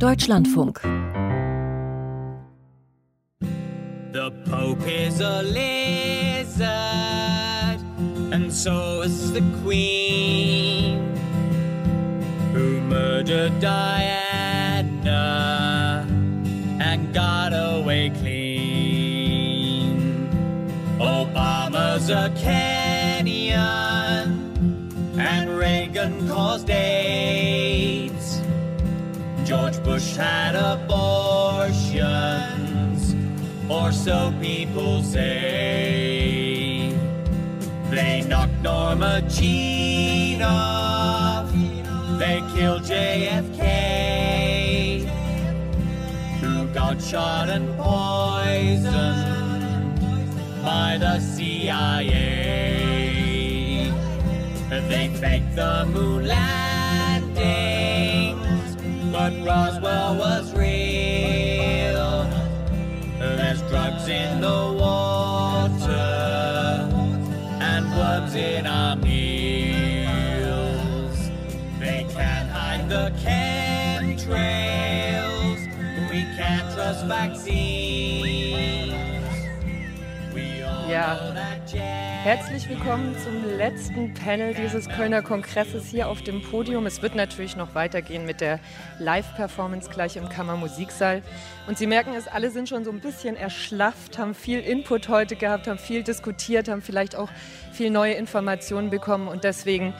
Deutschlandfunk. The Pope is a lizard, and so is the Queen, who murdered Diana and got away clean. Obama's a Kenyan, Bush had abortions, or so people say. They knocked Norma Jean off, they killed JFK, who got shot and poisoned by the CIA. They faked the moon landings, but Roswell was real. There's drugs in the water and worms in our meals. They can't hide the chemtrails. We can't trust vaccines. We all Herzlich willkommen zum letzten Panel dieses Kölner Kongresses hier auf dem Podium. Es wird natürlich noch weitergehen mit der Live-Performance gleich im Kammermusiksaal. Und Sie merken es, alle sind schon so ein bisschen erschlafft, haben viel Input heute gehabt, haben viel diskutiert, haben vielleicht auch viel neue Informationen bekommen. Und deswegen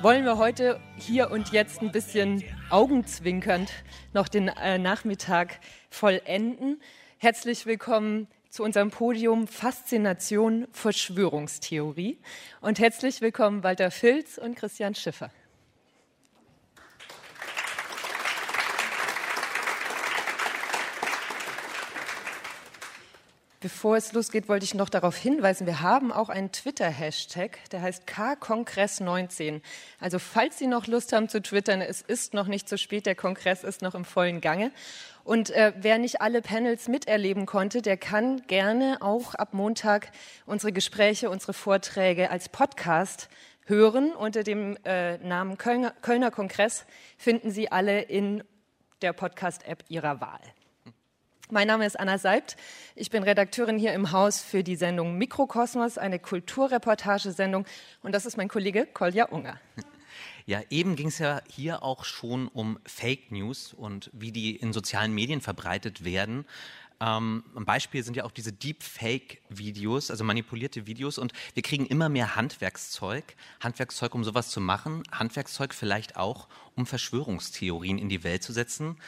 wollen wir heute hier und jetzt ein bisschen augenzwinkernd noch den äh, Nachmittag vollenden. Herzlich willkommen zu unserem Podium Faszination Verschwörungstheorie. Und herzlich willkommen Walter Filz und Christian Schiffer. Bevor es losgeht, wollte ich noch darauf hinweisen, wir haben auch einen Twitter-Hashtag, der heißt K-Kongress19. Also falls Sie noch Lust haben zu twittern, es ist noch nicht zu spät, der Kongress ist noch im vollen Gange. Und äh, wer nicht alle Panels miterleben konnte, der kann gerne auch ab Montag unsere Gespräche, unsere Vorträge als Podcast hören. Unter dem äh, Namen Kölner, Kölner Kongress finden Sie alle in der Podcast-App Ihrer Wahl. Mein Name ist Anna Seibt. Ich bin Redakteurin hier im Haus für die Sendung Mikrokosmos, eine Kulturreportagesendung. Und das ist mein Kollege Kolja Unger. Ja, eben ging es ja hier auch schon um Fake News und wie die in sozialen Medien verbreitet werden. Ähm, ein Beispiel sind ja auch diese Deepfake-Videos, also manipulierte Videos. Und wir kriegen immer mehr Handwerkszeug. Handwerkszeug, um sowas zu machen. Handwerkszeug vielleicht auch, um Verschwörungstheorien in die Welt zu setzen.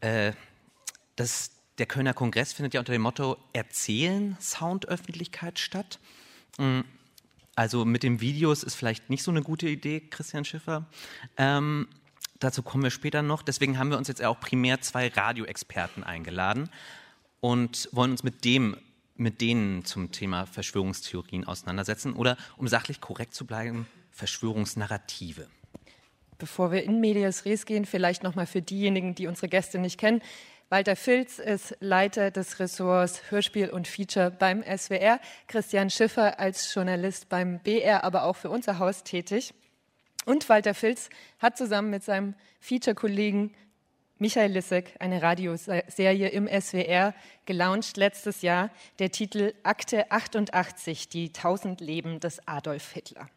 Äh, das, der Kölner Kongress findet ja unter dem Motto Erzählen Soundöffentlichkeit statt. Mm, Also mit den Videos ist vielleicht nicht so eine gute Idee, Christian Schiffer. Ähm, dazu kommen wir später noch. Deswegen haben wir uns jetzt auch primär zwei Radioexperten eingeladen und wollen uns mit dem, mit denen zum Thema Verschwörungstheorien auseinandersetzen oder, um sachlich korrekt zu bleiben, Verschwörungsnarrative. Bevor wir in Medias Res gehen, vielleicht nochmal für diejenigen, die unsere Gäste nicht kennen. Walter Filz ist Leiter des Ressorts Hörspiel und Feature beim SWR. Christian Schiffer als Journalist beim BR, aber auch für unser Haus tätig. Und Walter Filz hat zusammen mit seinem Feature-Kollegen Michael Lissek eine Radioserie im SWR gelauncht letztes Jahr. Der Titel Akte 88, die 1000 Leben des Adolf Hitler.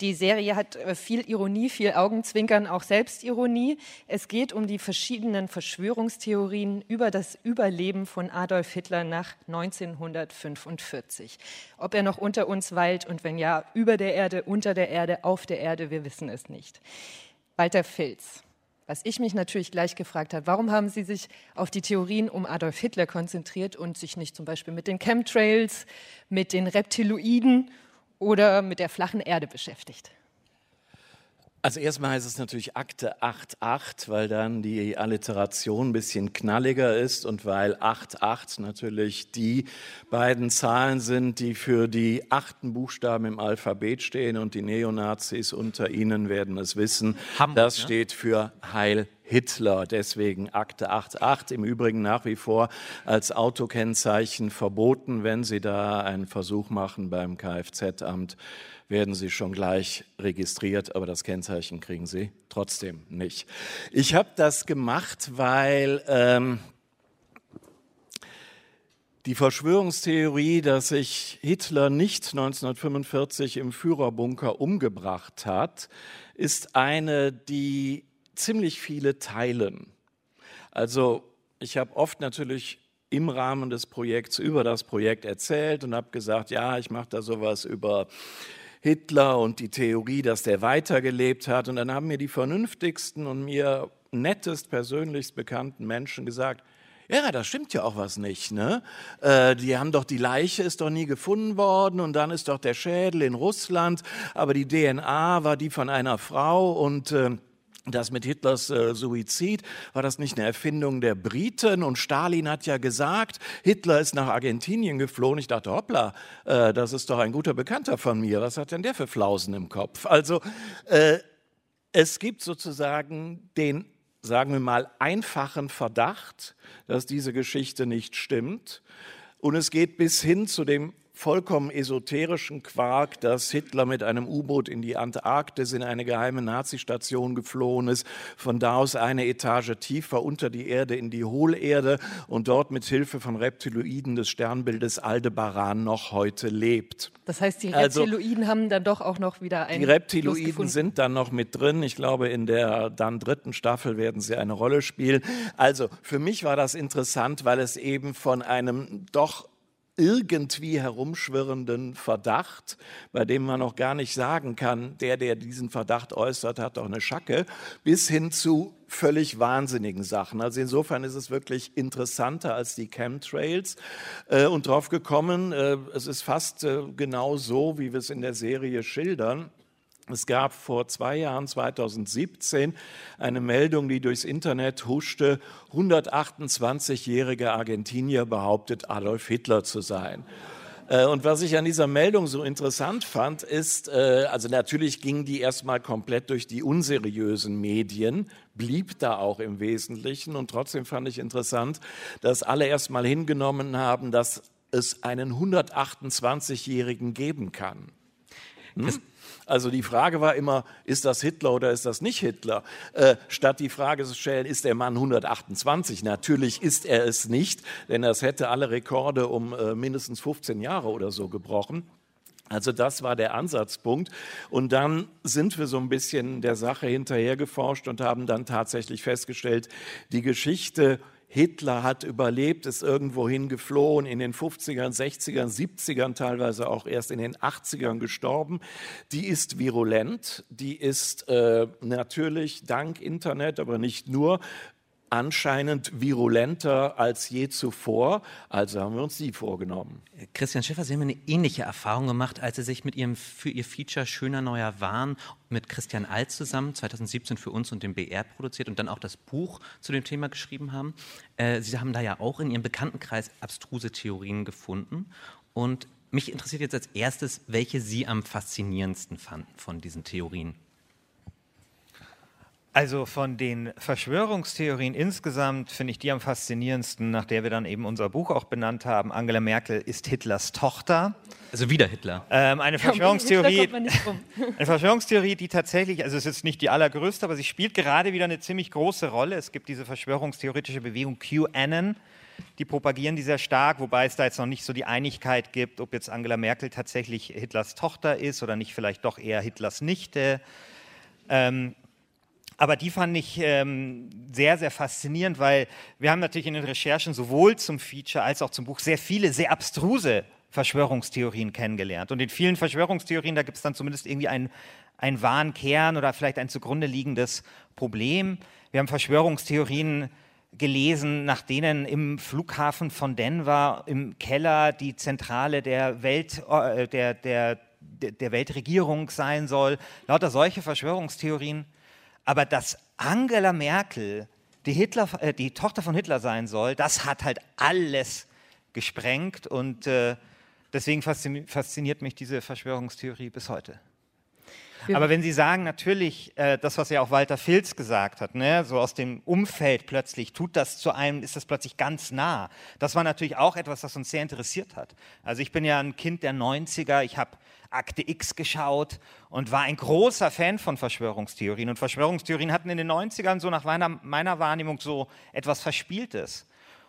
Die Serie hat äh, viel Ironie, viel Augenzwinkern, auch Selbstironie. Es geht um die verschiedenen Verschwörungstheorien über das Überleben von Adolf Hitler nach 1945. Ob er noch unter uns weilt und wenn ja, über der Erde, unter der Erde, auf der Erde, wir wissen es nicht. Walter Filz. Was ich mich natürlich gleich gefragt habe, warum haben Sie sich auf die Theorien um Adolf Hitler konzentriert und sich nicht zum Beispiel mit den Chemtrails, mit den Reptiloiden oder mit der flachen Erde beschäftigt? Also erstmal heißt es natürlich Akte 88, weil dann die Alliteration ein bisschen knalliger ist und weil 88 natürlich die beiden Zahlen sind, die für die achten Buchstaben im Alphabet stehen und die Neonazis unter ihnen werden es wissen. Hamburg, das steht für Heil Hitler. Deswegen Akte 88 im Übrigen nach wie vor als Autokennzeichen verboten. Wenn Sie da einen Versuch machen beim Kfz-Amt, werden Sie schon gleich registriert, aber das Kennzeichen kriegen Sie trotzdem nicht. Ich habe das gemacht, weil ähm, die Verschwörungstheorie, dass sich Hitler nicht 1945 im Führerbunker umgebracht hat, ist eine, die ziemlich viele teilen. Also ich habe oft natürlich im Rahmen des Projekts über das Projekt erzählt und habe gesagt, ja, ich mache da sowas über Hitler und die Theorie, dass der weitergelebt hat. Und dann haben mir die vernünftigsten und mir nettest, persönlichst bekannten Menschen gesagt, ja, da stimmt ja auch was nicht. Ne? Äh, die haben doch die Leiche ist doch nie gefunden worden und dann ist doch der Schädel in Russland, aber die DNA war die von einer Frau und äh, das mit Hitlers äh, Suizid, war das nicht eine Erfindung der Briten? Und Stalin hat ja gesagt, Hitler ist nach Argentinien geflohen. Ich dachte, hoppla, äh, das ist doch ein guter Bekannter von mir. Was hat denn der für Flausen im Kopf? Also äh, es gibt sozusagen den, sagen wir mal, einfachen Verdacht, dass diese Geschichte nicht stimmt. Und es geht bis hin zu dem vollkommen esoterischen Quark, dass Hitler mit einem U-Boot in die Antarktis in eine geheime Nazistation geflohen ist, von da aus eine Etage tiefer unter die Erde in die Hohlerde und dort mit Hilfe von Reptiloiden des Sternbildes Aldebaran noch heute lebt. Das heißt, die also Reptiloiden also, haben dann doch auch noch wieder ein Die Reptiloiden sind dann noch mit drin. Ich glaube, in der dann dritten Staffel werden sie eine Rolle spielen. Also für mich war das interessant, weil es eben von einem doch irgendwie herumschwirrenden Verdacht, bei dem man noch gar nicht sagen kann, der, der diesen Verdacht äußert, hat doch eine Schacke, bis hin zu völlig wahnsinnigen Sachen. Also insofern ist es wirklich interessanter als die Chemtrails äh, und drauf gekommen, äh, es ist fast äh, genau so, wie wir es in der Serie schildern. Es gab vor zwei Jahren, 2017, eine Meldung, die durchs Internet huschte. 128-jähriger Argentinier behauptet, Adolf Hitler zu sein. Äh, und was ich an dieser Meldung so interessant fand, ist, äh, also natürlich ging die erstmal komplett durch die unseriösen Medien, blieb da auch im Wesentlichen. Und trotzdem fand ich interessant, dass alle erstmal hingenommen haben, dass es einen 128-Jährigen geben kann. Hm? Also die Frage war immer, ist das Hitler oder ist das nicht Hitler? Äh, statt die Frage zu stellen, ist der Mann 128? Natürlich ist er es nicht, denn das hätte alle Rekorde um äh, mindestens 15 Jahre oder so gebrochen. Also das war der Ansatzpunkt. Und dann sind wir so ein bisschen der Sache hinterhergeforscht und haben dann tatsächlich festgestellt, die Geschichte Hitler hat überlebt, ist irgendwohin geflohen, in den 50ern, 60ern, 70ern, teilweise auch erst in den 80ern gestorben. Die ist virulent, die ist äh, natürlich dank Internet, aber nicht nur, anscheinend virulenter als je zuvor. Also haben wir uns die vorgenommen. Christian Schiffer, Sie haben eine ähnliche Erfahrung gemacht, als Sie sich mit Ihrem für Ihr Feature Schöner Neuer Wahn mit Christian Alt zusammen 2017 für uns und den BR produziert und dann auch das Buch zu dem Thema geschrieben haben. Äh, Sie haben da ja auch in Ihrem Bekanntenkreis abstruse Theorien gefunden. Und mich interessiert jetzt als erstes, welche Sie am faszinierendsten fanden von diesen Theorien. Also von den Verschwörungstheorien insgesamt finde ich die am faszinierendsten, nach der wir dann eben unser Buch auch benannt haben. Angela Merkel ist Hitlers Tochter. Also wieder Hitler. Ähm, eine Verschwörungstheorie, eine Verschwörungstheorie, die tatsächlich, also es ist nicht die allergrößte, aber sie spielt gerade wieder eine ziemlich große Rolle. Es gibt diese verschwörungstheoretische Bewegung QAnon, die propagieren die sehr stark, wobei es da jetzt noch nicht so die Einigkeit gibt, ob jetzt Angela Merkel tatsächlich Hitlers Tochter ist oder nicht vielleicht doch eher Hitlers Nichte. Ähm, aber die fand ich ähm, sehr, sehr faszinierend, weil wir haben natürlich in den Recherchen sowohl zum Feature als auch zum Buch sehr viele, sehr abstruse Verschwörungstheorien kennengelernt. Und in vielen Verschwörungstheorien, da gibt es dann zumindest irgendwie einen, einen wahren Kern oder vielleicht ein zugrunde liegendes Problem. Wir haben Verschwörungstheorien gelesen, nach denen im Flughafen von Denver im Keller die Zentrale der, Welt, äh, der, der, der Weltregierung sein soll. Lauter solche Verschwörungstheorien. Aber dass Angela Merkel die, Hitler, äh, die Tochter von Hitler sein soll, das hat halt alles gesprengt und äh, deswegen fasziniert mich diese Verschwörungstheorie bis heute. Aber wenn Sie sagen, natürlich, äh, das, was ja auch Walter Filz gesagt hat, ne, so aus dem Umfeld plötzlich tut das zu einem, ist das plötzlich ganz nah. Das war natürlich auch etwas, was uns sehr interessiert hat. Also ich bin ja ein Kind der 90er, ich habe Akte X geschaut und war ein großer Fan von Verschwörungstheorien. Und Verschwörungstheorien hatten in den 90ern so nach meiner, meiner Wahrnehmung so etwas Verspieltes.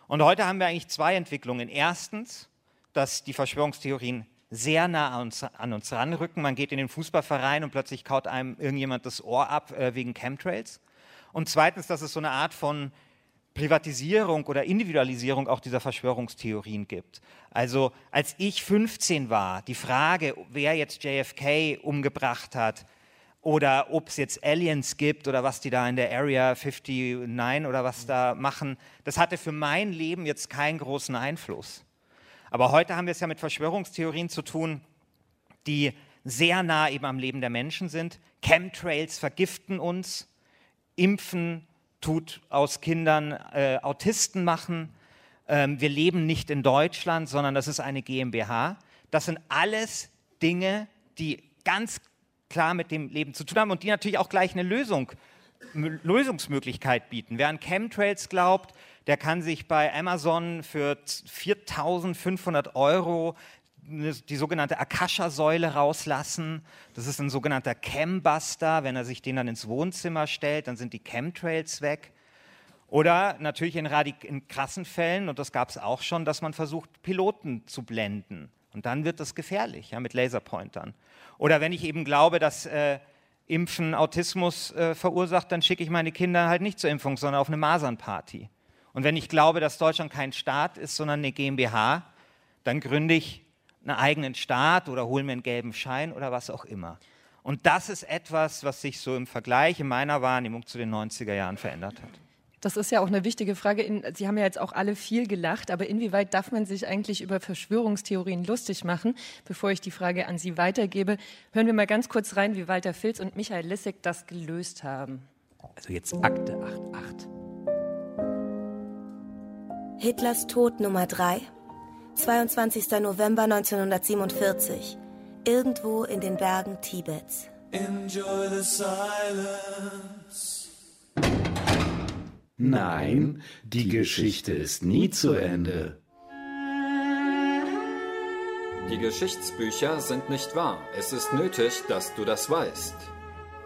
Und heute haben wir eigentlich zwei Entwicklungen. Erstens, dass die Verschwörungstheorien sehr nah an uns, an uns ranrücken. Man geht in den Fußballverein und plötzlich kaut einem irgendjemand das Ohr ab äh, wegen Chemtrails. Und zweitens, dass es so eine Art von Privatisierung oder Individualisierung auch dieser Verschwörungstheorien gibt. Also als ich 15 war, die Frage, wer jetzt JFK umgebracht hat oder ob es jetzt Aliens gibt oder was die da in der Area 59 oder was da machen, das hatte für mein Leben jetzt keinen großen Einfluss. Aber heute haben wir es ja mit Verschwörungstheorien zu tun, die sehr nah eben am Leben der Menschen sind. Chemtrails vergiften uns, Impfen tut aus Kindern äh, Autisten machen. Ähm, wir leben nicht in Deutschland, sondern das ist eine GmbH. Das sind alles Dinge, die ganz klar mit dem Leben zu tun haben und die natürlich auch gleich eine Lösung, Lösungsmöglichkeit bieten. Wer an Chemtrails glaubt, der kann sich bei Amazon für 4.500 Euro die sogenannte Akasha-Säule rauslassen. Das ist ein sogenannter Chembuster. Wenn er sich den dann ins Wohnzimmer stellt, dann sind die Chemtrails weg. Oder natürlich in, in krassen Fällen, und das gab es auch schon, dass man versucht, Piloten zu blenden. Und dann wird das gefährlich, ja, mit Laserpointern. Oder wenn ich eben glaube, dass äh, Impfen Autismus äh, verursacht, dann schicke ich meine Kinder halt nicht zur Impfung, sondern auf eine Masernparty. Und wenn ich glaube, dass Deutschland kein Staat ist, sondern eine GmbH, dann gründe ich einen eigenen Staat oder hole mir einen gelben Schein oder was auch immer. Und das ist etwas, was sich so im Vergleich in meiner Wahrnehmung zu den 90er Jahren verändert hat. Das ist ja auch eine wichtige Frage. Sie haben ja jetzt auch alle viel gelacht, aber inwieweit darf man sich eigentlich über Verschwörungstheorien lustig machen? Bevor ich die Frage an Sie weitergebe, hören wir mal ganz kurz rein, wie Walter Filz und Michael Lissek das gelöst haben. Also jetzt Akte 88. Hitlers Tod Nummer 3, 22. November 1947, irgendwo in den Bergen Tibets. Enjoy the silence. Nein, die Geschichte ist nie zu Ende. Die Geschichtsbücher sind nicht wahr. Es ist nötig, dass du das weißt.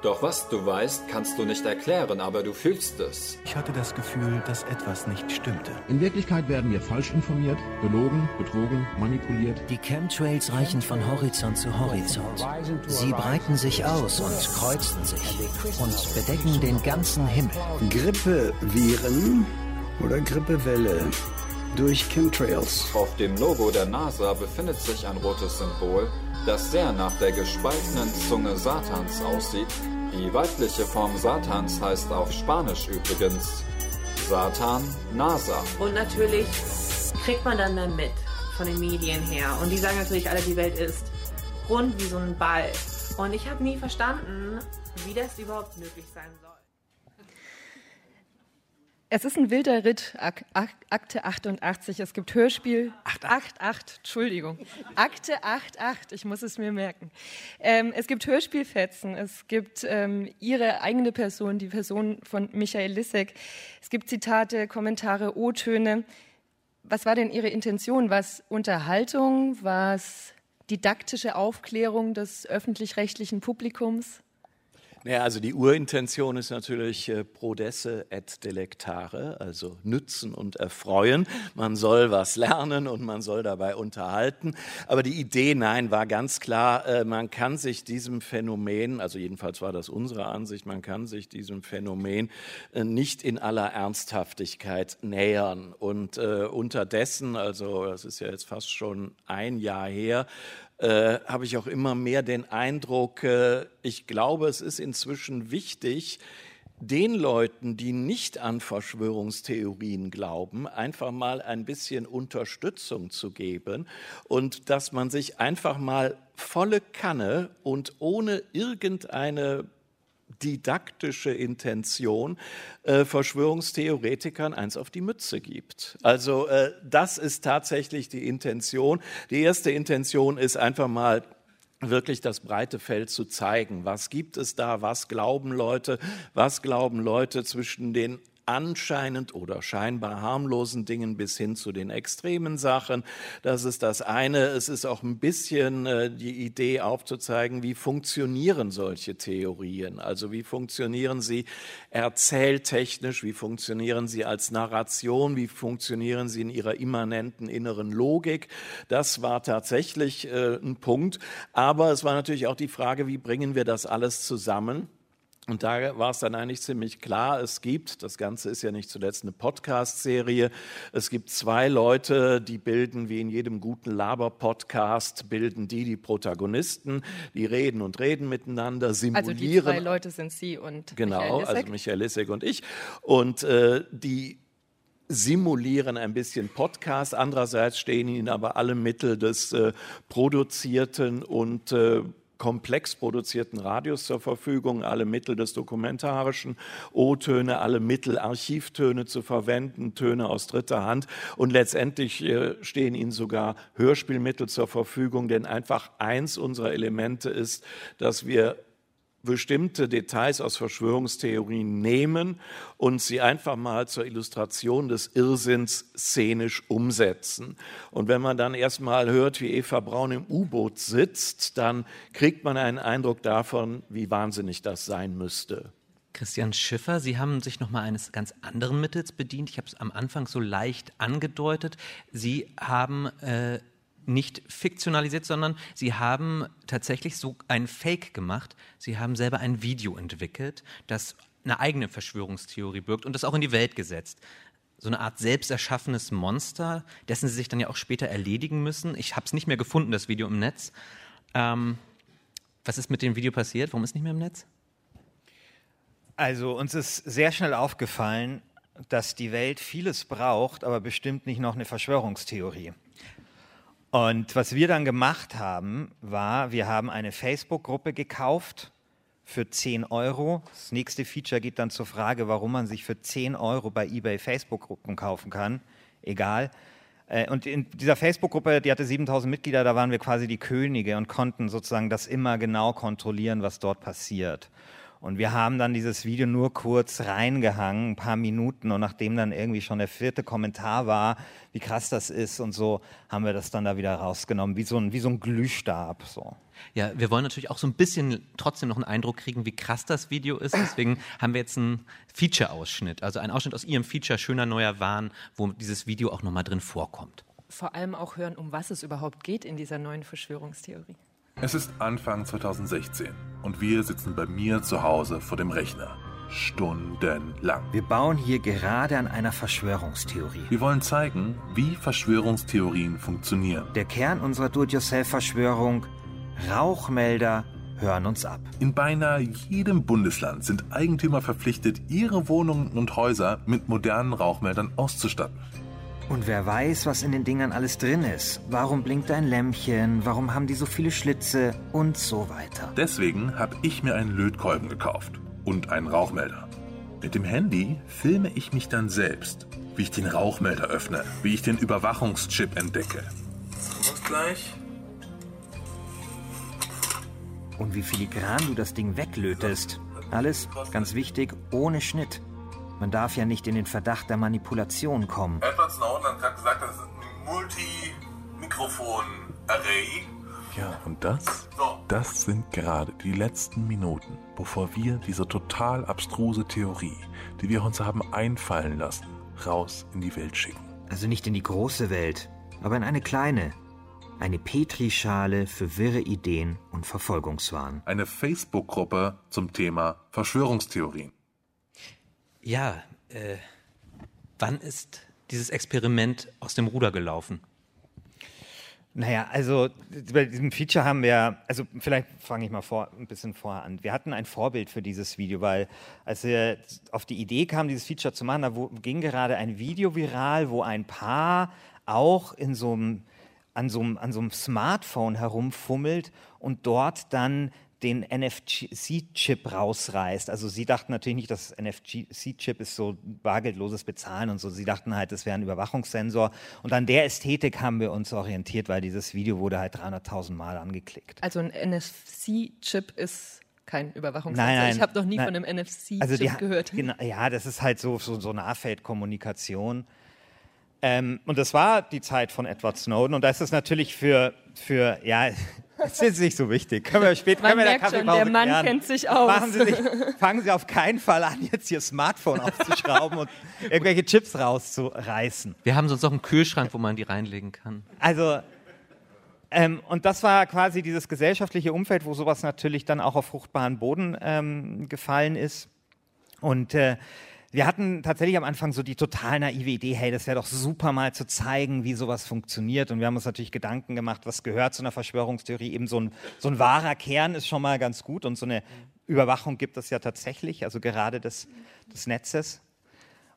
Doch was du weißt, kannst du nicht erklären, aber du fühlst es. Ich hatte das Gefühl, dass etwas nicht stimmte. In Wirklichkeit werden wir falsch informiert, belogen, betrogen, manipuliert. Die Chemtrails reichen von Horizont zu Horizont. Sie breiten sich aus und kreuzen sich und bedecken den ganzen Himmel. Grippeviren oder Grippewelle durch Chemtrails. Auf dem Logo der NASA befindet sich ein rotes Symbol, das sehr nach der gespaltenen Zunge Satans aussieht die weibliche Form Satans heißt auf Spanisch übrigens Satan Nasa. Und natürlich kriegt man dann mehr mit von den Medien her. Und die sagen natürlich alle, die Welt ist rund wie so ein Ball. Und ich habe nie verstanden, wie das überhaupt möglich sein soll. Es ist ein wilder Ritt, Ak Akte 88. Es gibt Hörspiel 88, Entschuldigung. Akte 88, ich muss es mir merken. Ähm, es gibt Hörspielfetzen, es gibt ähm, Ihre eigene Person, die Person von Michael Lissek. Es gibt Zitate, Kommentare, O-Töne. Was war denn Ihre Intention? Was Unterhaltung? Was didaktische Aufklärung des öffentlich-rechtlichen Publikums? Naja, also die Urintention ist natürlich äh, prodesse et delectare, also nützen und erfreuen. Man soll was lernen und man soll dabei unterhalten. Aber die Idee, nein, war ganz klar, äh, man kann sich diesem Phänomen, also jedenfalls war das unsere Ansicht, man kann sich diesem Phänomen äh, nicht in aller Ernsthaftigkeit nähern. Und äh, unterdessen, also das ist ja jetzt fast schon ein Jahr her, äh, habe ich auch immer mehr den Eindruck, äh, ich glaube, es ist inzwischen wichtig, den Leuten, die nicht an Verschwörungstheorien glauben, einfach mal ein bisschen Unterstützung zu geben und dass man sich einfach mal volle Kanne und ohne irgendeine didaktische Intention äh, Verschwörungstheoretikern eins auf die Mütze gibt. Also äh, das ist tatsächlich die Intention. Die erste Intention ist einfach mal wirklich das breite Feld zu zeigen. Was gibt es da? Was glauben Leute? Was glauben Leute zwischen den anscheinend oder scheinbar harmlosen Dingen bis hin zu den extremen Sachen. Das ist das eine. Es ist auch ein bisschen äh, die Idee aufzuzeigen, wie funktionieren solche Theorien. Also wie funktionieren sie erzähltechnisch, wie funktionieren sie als Narration, wie funktionieren sie in ihrer immanenten inneren Logik. Das war tatsächlich äh, ein Punkt. Aber es war natürlich auch die Frage, wie bringen wir das alles zusammen? Und da war es dann eigentlich ziemlich klar, es gibt, das Ganze ist ja nicht zuletzt eine Podcast-Serie, es gibt zwei Leute, die bilden, wie in jedem guten Laber-Podcast, bilden die die Protagonisten, die reden und reden miteinander, simulieren. Also die zwei Leute sind Sie und genau, Michael Lissek. also Michael Lissek und ich. Und äh, die simulieren ein bisschen Podcast. Andererseits stehen ihnen aber alle Mittel des äh, produzierten und äh, komplex produzierten Radios zur Verfügung, alle Mittel des Dokumentarischen, O-Töne, alle Mittel, Archivtöne zu verwenden, Töne aus dritter Hand. Und letztendlich äh, stehen ihnen sogar Hörspielmittel zur Verfügung, denn einfach eins unserer Elemente ist, dass wir bestimmte Details aus Verschwörungstheorien nehmen und sie einfach mal zur Illustration des Irrsinns szenisch umsetzen. Und wenn man dann erstmal hört, wie Eva Braun im U-Boot sitzt, dann kriegt man einen Eindruck davon, wie wahnsinnig das sein müsste. Christian Schiffer, Sie haben sich noch mal eines ganz anderen Mittels bedient. Ich habe es am Anfang so leicht angedeutet. Sie haben äh, nicht fiktionalisiert, sondern sie haben tatsächlich so ein Fake gemacht. Sie haben selber ein Video entwickelt, das eine eigene Verschwörungstheorie birgt und das auch in die Welt gesetzt. So eine Art selbst erschaffenes Monster, dessen sie sich dann ja auch später erledigen müssen. Ich habe es nicht mehr gefunden, das Video im Netz. Ähm, was ist mit dem Video passiert? Warum ist es nicht mehr im Netz? Also uns ist sehr schnell aufgefallen, dass die Welt vieles braucht, aber bestimmt nicht noch eine Verschwörungstheorie. Und was wir dann gemacht haben, war, wir haben eine Facebook-Gruppe gekauft für 10 Euro. Das nächste Feature geht dann zur Frage, warum man sich für 10 Euro bei eBay Facebook-Gruppen kaufen kann. Egal. Äh, und in dieser Facebook-Gruppe, die hatte 7000 Mitglieder, da waren wir quasi die Könige und konnten sozusagen das immer genau kontrollieren, was dort passiert. Und wir haben dann dieses Video nur kurz reingehangen, ein paar Minuten. Und nachdem dann irgendwie schon der vierte Kommentar war, wie krass das ist und so, haben wir das dann da wieder rausgenommen, wie so ein, wie so ein Glühstab. So. Ja, wir wollen natürlich auch so ein bisschen trotzdem noch einen Eindruck kriegen, wie krass das Video ist. Deswegen haben wir jetzt einen Feature-Ausschnitt, also einen Ausschnitt aus Ihrem Feature Schöner Neuer Wahn, wo dieses Video auch nochmal drin vorkommt. Vor allem auch hören, um was es überhaupt geht in dieser neuen Verschwörungstheorie. Es ist Anfang 2016 und wir sitzen bei mir zu Hause vor dem Rechner. Stundenlang. Wir bauen hier gerade an einer Verschwörungstheorie. Wir wollen zeigen, wie Verschwörungstheorien funktionieren. Der Kern unserer Do-it-yourself-Verschwörung: Rauchmelder hören uns ab. In beinahe jedem Bundesland sind Eigentümer verpflichtet, ihre Wohnungen und Häuser mit modernen Rauchmeldern auszustatten. Und wer weiß, was in den Dingern alles drin ist. Warum blinkt ein Lämpchen? Warum haben die so viele Schlitze? Und so weiter. Deswegen habe ich mir einen Lötkolben gekauft und einen Rauchmelder. Mit dem Handy filme ich mich dann selbst, wie ich den Rauchmelder öffne, wie ich den Überwachungschip entdecke. Und gleich. Und wie filigran du das Ding weglötest. Alles, ganz wichtig, ohne Schnitt. Man darf ja nicht in den Verdacht der Manipulation kommen. Edward Snowden hat gerade gesagt, das ist ein Multi-Mikrofon-Array. Ja, und das, das sind gerade die letzten Minuten, bevor wir diese total abstruse Theorie, die wir uns haben einfallen lassen, raus in die Welt schicken. Also nicht in die große Welt, aber in eine kleine. Eine Petrischale für wirre Ideen und Verfolgungswahn. Eine Facebook-Gruppe zum Thema Verschwörungstheorien. Ja, äh, wann ist dieses Experiment aus dem Ruder gelaufen? Naja, also bei diesem Feature haben wir, also vielleicht fange ich mal vor, ein bisschen vorher an. Wir hatten ein Vorbild für dieses Video, weil als wir auf die Idee kamen, dieses Feature zu machen, da ging gerade ein Video viral, wo ein Paar auch in so einem, an, so einem, an so einem Smartphone herumfummelt und dort dann den NFC-Chip rausreißt. Also sie dachten natürlich nicht, dass NFC-Chip ist so bargeldloses Bezahlen und so. Sie dachten halt, das wäre ein Überwachungssensor. Und an der Ästhetik haben wir uns orientiert, weil dieses Video wurde halt 300.000 Mal angeklickt. Also ein NFC-Chip ist kein Überwachungssensor. Nein, nein, ich habe noch nie nein. von einem NFC-Chip Also gehört. Genau, ja, das ist halt so, so, so Nahfeldkommunikation. Ähm, und das war die Zeit von Edward Snowden. Und da ist es natürlich für, für ja, das ist nicht so wichtig. Können wir später Man können wir in der merkt schon, der Mann klären. kennt sich aus. Machen Sie sich, fangen Sie auf keinen Fall an, jetzt Ihr Smartphone aufzuschrauben und irgendwelche Chips rauszureißen. Wir haben sonst noch einen Kühlschrank, wo man die reinlegen kann. Also, ähm, und das war quasi dieses gesellschaftliche Umfeld, wo sowas natürlich dann auch auf fruchtbaren Boden ähm, gefallen ist. Und äh, wir hatten tatsächlich am Anfang so die total naive Idee, hey, das wäre doch super mal zu zeigen, wie sowas funktioniert. Und wir haben uns natürlich Gedanken gemacht, was gehört zu einer Verschwörungstheorie. Eben so ein, so ein wahrer Kern ist schon mal ganz gut. Und so eine Überwachung gibt es ja tatsächlich, also gerade des, des Netzes.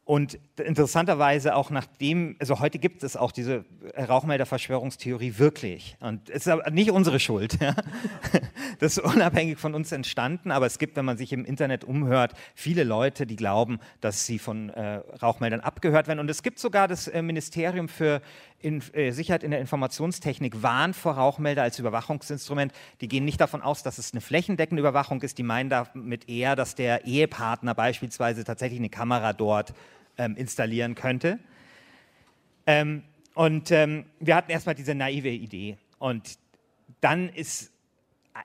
Und interessanterweise auch nachdem, also heute gibt es auch diese Rauchmelder-Verschwörungstheorie wirklich. Und es ist aber nicht unsere Schuld. Ja? Das ist unabhängig von uns entstanden, aber es gibt, wenn man sich im Internet umhört, viele Leute, die glauben, dass sie von äh, Rauchmeldern abgehört werden. Und es gibt sogar das äh, Ministerium für in, äh, Sicherheit in der Informationstechnik warnt vor Rauchmelder als Überwachungsinstrument. Die gehen nicht davon aus, dass es eine flächendeckende Überwachung ist. Die meinen damit eher, dass der Ehepartner beispielsweise tatsächlich eine Kamera dort ähm, installieren könnte. Ähm, und ähm, wir hatten erstmal diese naive Idee. Und dann ist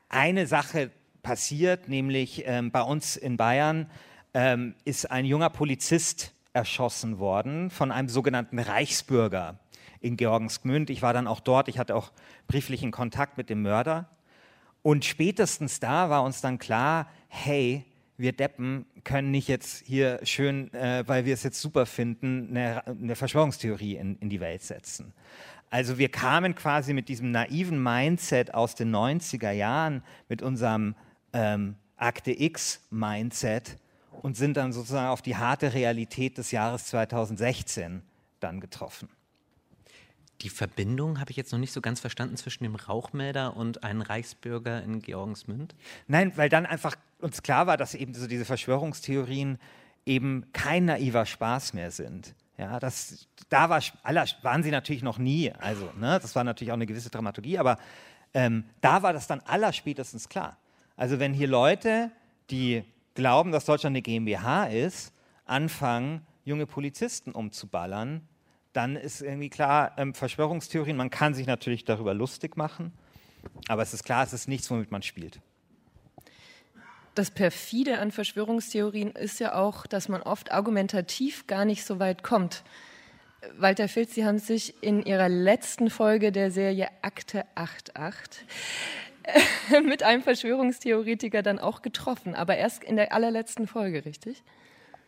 eine Sache passiert, nämlich ähm, bei uns in Bayern ähm, ist ein junger Polizist erschossen worden von einem sogenannten Reichsbürger in Georgensgmünd. Ich war dann auch dort, ich hatte auch brieflichen Kontakt mit dem Mörder. Und spätestens da war uns dann klar, hey, wir Deppen können nicht jetzt hier schön, äh, weil wir es jetzt super finden, eine, eine Verschwörungstheorie in, in die Welt setzen. Also wir kamen quasi mit diesem naiven Mindset aus den 90er Jahren, mit unserem ähm, Akte X-Mindset und sind dann sozusagen auf die harte Realität des Jahres 2016 dann getroffen. Die Verbindung habe ich jetzt noch nicht so ganz verstanden zwischen dem Rauchmelder und einem Reichsbürger in Georgensmünd. Nein, weil dann einfach uns klar war, dass eben so diese Verschwörungstheorien eben kein naiver Spaß mehr sind. Ja, das, da war, aller, waren sie natürlich noch nie. Also, ne, das war natürlich auch eine gewisse Dramaturgie, aber ähm, da war das dann allerspätestens klar. Also, wenn hier Leute, die glauben, dass Deutschland eine GmbH ist, anfangen, junge Polizisten umzuballern, dann ist irgendwie klar, ähm, Verschwörungstheorien, man kann sich natürlich darüber lustig machen, aber es ist klar, es ist nichts, womit man spielt. Das perfide an Verschwörungstheorien ist ja auch, dass man oft argumentativ gar nicht so weit kommt. Walter Filz, Sie haben sich in Ihrer letzten Folge der Serie Akte 88 mit einem Verschwörungstheoretiker dann auch getroffen, aber erst in der allerletzten Folge, richtig?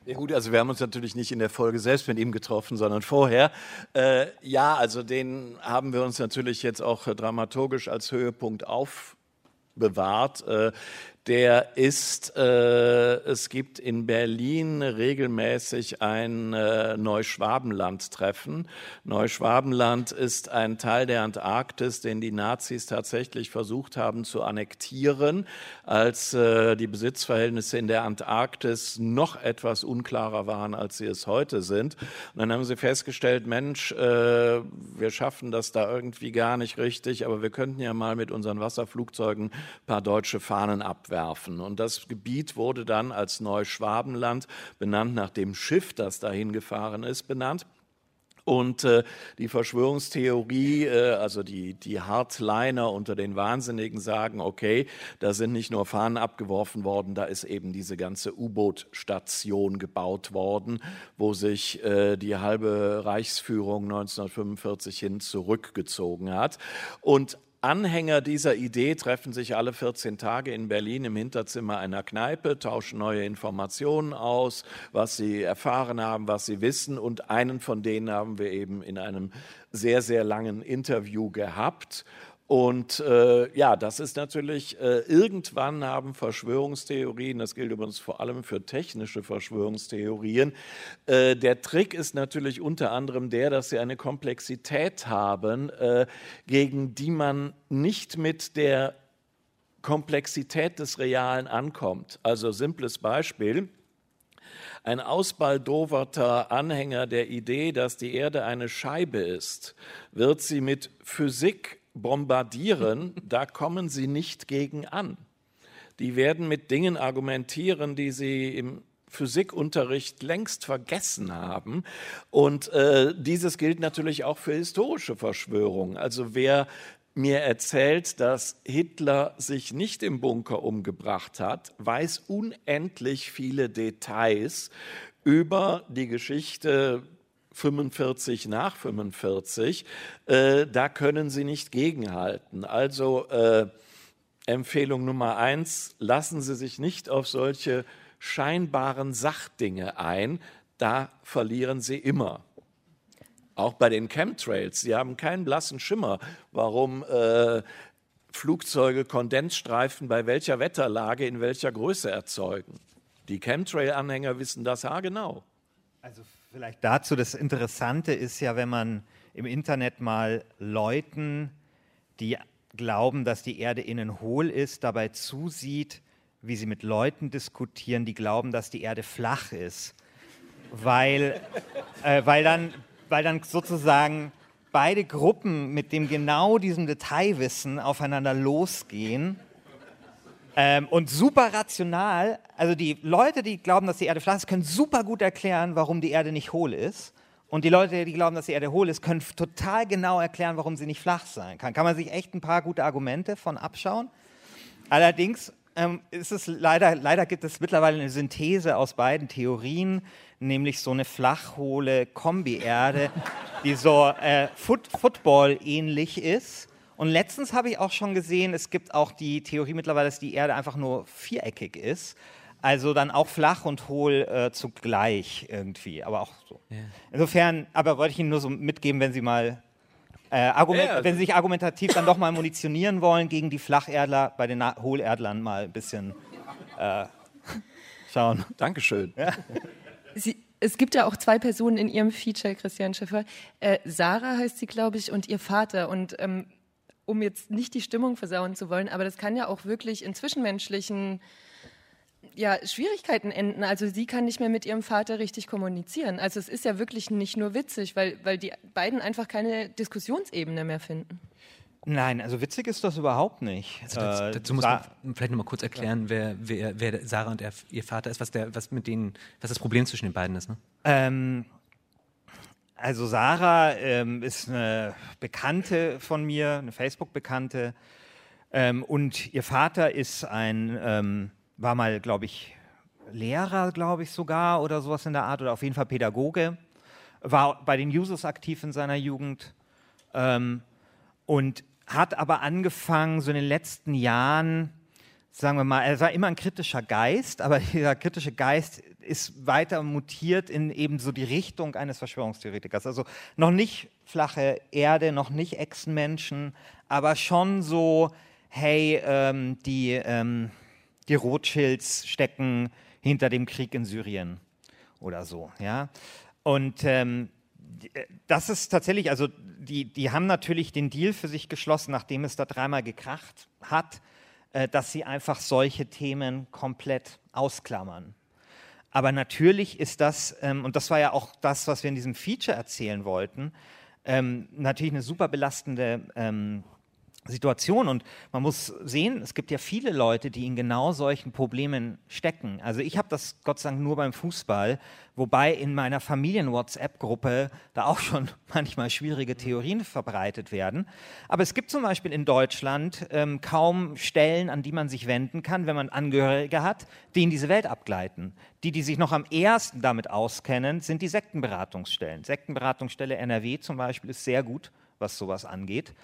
Ja gut, also wir haben uns natürlich nicht in der Folge selbst mit ihm getroffen, sondern vorher. Äh, ja, also den haben wir uns natürlich jetzt auch dramaturgisch als Höhepunkt aufbewahrt. Äh, der ist, äh, es gibt in Berlin regelmäßig ein äh, Neuschwabenland-Treffen. Neuschwabenland ist ein Teil der Antarktis, den die Nazis tatsächlich versucht haben zu annektieren, als äh, die Besitzverhältnisse in der Antarktis noch etwas unklarer waren, als sie es heute sind. Und dann haben sie festgestellt, Mensch, äh, wir schaffen das da irgendwie gar nicht richtig, aber wir könnten ja mal mit unseren Wasserflugzeugen ein paar deutsche Fahnen abwerfen werfen. Und das Gebiet wurde dann als Neuschwabenland benannt, nach dem Schiff, das dahin gefahren ist, benannt. Und äh, die Verschwörungstheorie, äh, also die, die Hardliner unter den Wahnsinnigen sagen, okay, da sind nicht nur Fahnen abgeworfen worden, da ist eben diese ganze U-Boot-Station gebaut worden, wo sich äh, die halbe Reichsführung 1945 hin zurückgezogen hat. Und Anhänger dieser Idee treffen sich alle 14 Tage in Berlin im Hinterzimmer einer Kneipe, tauschen neue Informationen aus, was sie erfahren haben, was sie wissen. Und einen von denen haben wir eben in einem sehr, sehr langen Interview gehabt. Und äh, ja, das ist natürlich, äh, irgendwann haben Verschwörungstheorien, das gilt übrigens vor allem für technische Verschwörungstheorien, äh, der Trick ist natürlich unter anderem der, dass sie eine Komplexität haben, äh, gegen die man nicht mit der Komplexität des Realen ankommt. Also simples Beispiel. Ein ausbaldoverter Anhänger der Idee, dass die Erde eine Scheibe ist, wird sie mit Physik bombardieren, da kommen sie nicht gegen an. Die werden mit Dingen argumentieren, die sie im Physikunterricht längst vergessen haben. Und äh, dieses gilt natürlich auch für historische Verschwörungen. Also wer mir erzählt, dass Hitler sich nicht im Bunker umgebracht hat, weiß unendlich viele Details über die Geschichte 45 nach 45. Äh, da können Sie nicht gegenhalten. Also äh, Empfehlung Nummer eins, lassen Sie sich nicht auf solche scheinbaren Sachdinge ein, da verlieren Sie immer. Auch bei den Chemtrails, sie haben keinen blassen Schimmer, warum äh, Flugzeuge Kondensstreifen bei welcher Wetterlage in welcher Größe erzeugen. Die Chemtrail-Anhänger wissen das haargenau. Also vielleicht dazu, das Interessante ist ja, wenn man im Internet mal Leuten, die glauben, dass die Erde innen hohl ist, dabei zusieht, wie sie mit Leuten diskutieren, die glauben, dass die Erde flach ist. Weil, äh, weil dann weil dann sozusagen beide Gruppen mit dem genau diesem Detailwissen aufeinander losgehen ähm, und super rational, also die Leute, die glauben, dass die Erde flach ist, können super gut erklären, warum die Erde nicht hohl ist. Und die Leute, die glauben, dass die Erde hohl ist, können total genau erklären, warum sie nicht flach sein kann. Kann man sich echt ein paar gute Argumente von abschauen. Allerdings ähm, ist es leider, leider gibt es mittlerweile eine Synthese aus beiden Theorien nämlich so eine flachhohle Kombi-Erde, die so äh, Foot Football ähnlich ist. Und letztens habe ich auch schon gesehen, es gibt auch die Theorie mittlerweile, dass die Erde einfach nur viereckig ist. Also dann auch flach und hohl äh, zugleich irgendwie, aber auch so. Ja. Insofern, aber wollte ich Ihnen nur so mitgeben, wenn Sie mal äh, Argument, ja. wenn Sie sich argumentativ dann doch mal munitionieren wollen gegen die Flacherdler, bei den Hohlerdlern mal ein bisschen äh, schauen. Dankeschön. Ja. Sie, es gibt ja auch zwei Personen in Ihrem Feature, Christian Schiffer. Äh, Sarah heißt sie, glaube ich, und ihr Vater. Und ähm, um jetzt nicht die Stimmung versauen zu wollen, aber das kann ja auch wirklich in zwischenmenschlichen ja, Schwierigkeiten enden. Also sie kann nicht mehr mit ihrem Vater richtig kommunizieren. Also es ist ja wirklich nicht nur witzig, weil, weil die beiden einfach keine Diskussionsebene mehr finden. Nein, also witzig ist das überhaupt nicht. Also das, äh, dazu muss man vielleicht noch mal kurz erklären, wer, wer, wer Sarah und er, ihr Vater ist, was, der, was, mit denen, was das Problem zwischen den beiden ist. Ne? Ähm, also Sarah ähm, ist eine Bekannte von mir, eine Facebook-Bekannte. Ähm, und ihr Vater ist ein, ähm, war mal, glaube ich, Lehrer, glaube ich sogar, oder sowas in der Art, oder auf jeden Fall Pädagoge. War bei den Users aktiv in seiner Jugend. Ähm, und hat aber angefangen, so in den letzten Jahren, sagen wir mal, er war immer ein kritischer Geist, aber dieser kritische Geist ist weiter mutiert in eben so die Richtung eines Verschwörungstheoretikers. Also noch nicht flache Erde, noch nicht Echsenmenschen, aber schon so, hey, ähm, die, ähm, die Rothschilds stecken hinter dem Krieg in Syrien oder so, ja. Und ähm, das ist tatsächlich, also die, die haben natürlich den Deal für sich geschlossen, nachdem es da dreimal gekracht hat, äh, dass sie einfach solche Themen komplett ausklammern. Aber natürlich ist das, ähm, und das war ja auch das, was wir in diesem Feature erzählen wollten, ähm, natürlich eine super belastende ähm, Situation. Und man muss sehen, es gibt ja viele Leute, die in genau solchen Problemen stecken. Also ich habe das Gott sei Dank nur beim Fußball, wobei in meiner Familien-WhatsApp-Gruppe da auch schon manchmal schwierige Theorien verbreitet werden. Aber es gibt zum Beispiel in Deutschland ähm, kaum Stellen, an die man sich wenden kann, wenn man Angehörige hat, die in diese Welt abgleiten. Die, die sich noch am ersten damit auskennen, sind die Sektenberatungsstellen. Sektenberatungsstelle NRW zum Beispiel ist sehr gut, was sowas angeht.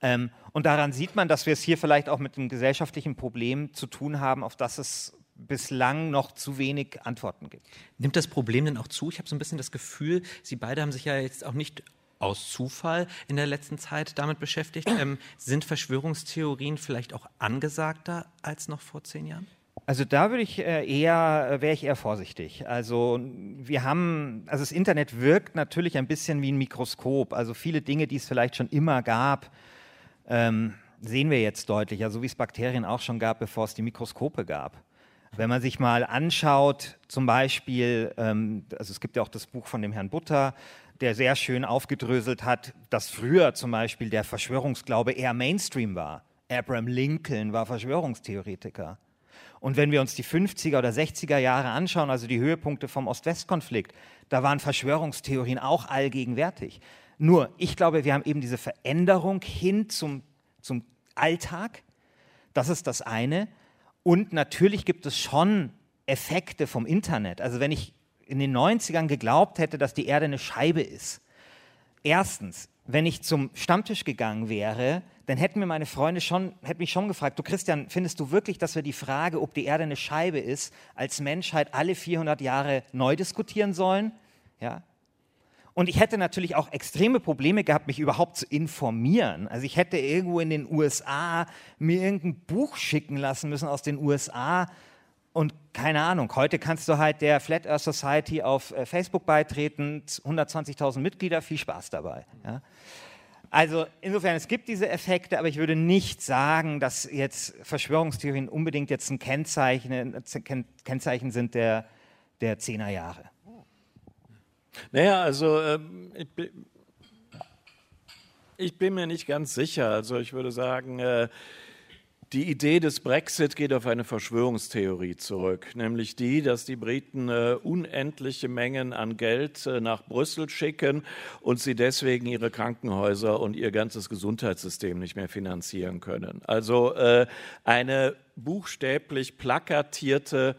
Ähm, und daran sieht man, dass wir es hier vielleicht auch mit einem gesellschaftlichen Problem zu tun haben, auf das es bislang noch zu wenig Antworten gibt. Nimmt das Problem denn auch zu? Ich habe so ein bisschen das Gefühl, Sie beide haben sich ja jetzt auch nicht aus Zufall in der letzten Zeit damit beschäftigt. Ähm, sind Verschwörungstheorien vielleicht auch angesagter als noch vor zehn Jahren? Also da würde ich äh, eher, äh, wäre ich eher vorsichtig. Also wir haben, also das Internet wirkt natürlich ein bisschen wie ein Mikroskop. Also viele Dinge, die es vielleicht schon immer gab, ähm, sehen wir jetzt deutlich, so wie es Bakterien auch schon gab, bevor es die Mikroskope gab. Wenn man sich mal anschaut, zum Beispiel, ähm, also es gibt ja auch das Buch von dem Herrn Butter, der sehr schön aufgedröselt hat, dass früher zum Beispiel der Verschwörungsglaube eher Mainstream war. Abraham Lincoln war Verschwörungstheoretiker. Und wenn wir uns die 50er oder 60er Jahre anschauen, also die Höhepunkte vom Ost-West-Konflikt, da waren Verschwörungstheorien auch allgegenwärtig. Nur, ich glaube, wir haben eben diese Veränderung hin zum, zum Alltag. Das ist das eine. Und natürlich gibt es schon Effekte vom Internet. Also wenn ich in den 90ern geglaubt hätte, dass die Erde eine Scheibe ist. Erstens, wenn ich zum Stammtisch gegangen wäre, dann hätten mir meine Freunde schon, hätten mich schon gefragt, du Christian, findest du wirklich, dass wir die Frage, ob die Erde eine Scheibe ist, als Menschheit alle 400 Jahre neu diskutieren sollen? Ja? Und ich hätte natürlich auch extreme Probleme gehabt, mich überhaupt zu informieren. Also ich hätte irgendwo in den USA mir irgendein Buch schicken lassen müssen aus den USA, und keine Ahnung, heute kannst du halt der Flat Earth Society auf äh, Facebook beitreten, 120.000 Mitglieder, viel Spaß dabei. Ja? Also insofern, es gibt diese Effekte, aber ich würde nicht sagen, dass jetzt Verschwörungstheorien unbedingt jetzt ein Kennzeichen, Kennzeichen sind der, der 10er Jahre. Naja, also ähm, ich, ich, bin mir nicht ganz sicher. Also ich würde sagen, äh, die Idee des Brexit geht auf eine Verschwörungstheorie zurück, nämlich die, dass die Briten äh, unendliche Mengen an Geld äh, nach Brüssel schicken und sie deswegen ihre Krankenhäuser und ihr ganzes Gesundheitssystem nicht mehr finanzieren können. Also äh, eine buchstäblich plakatierte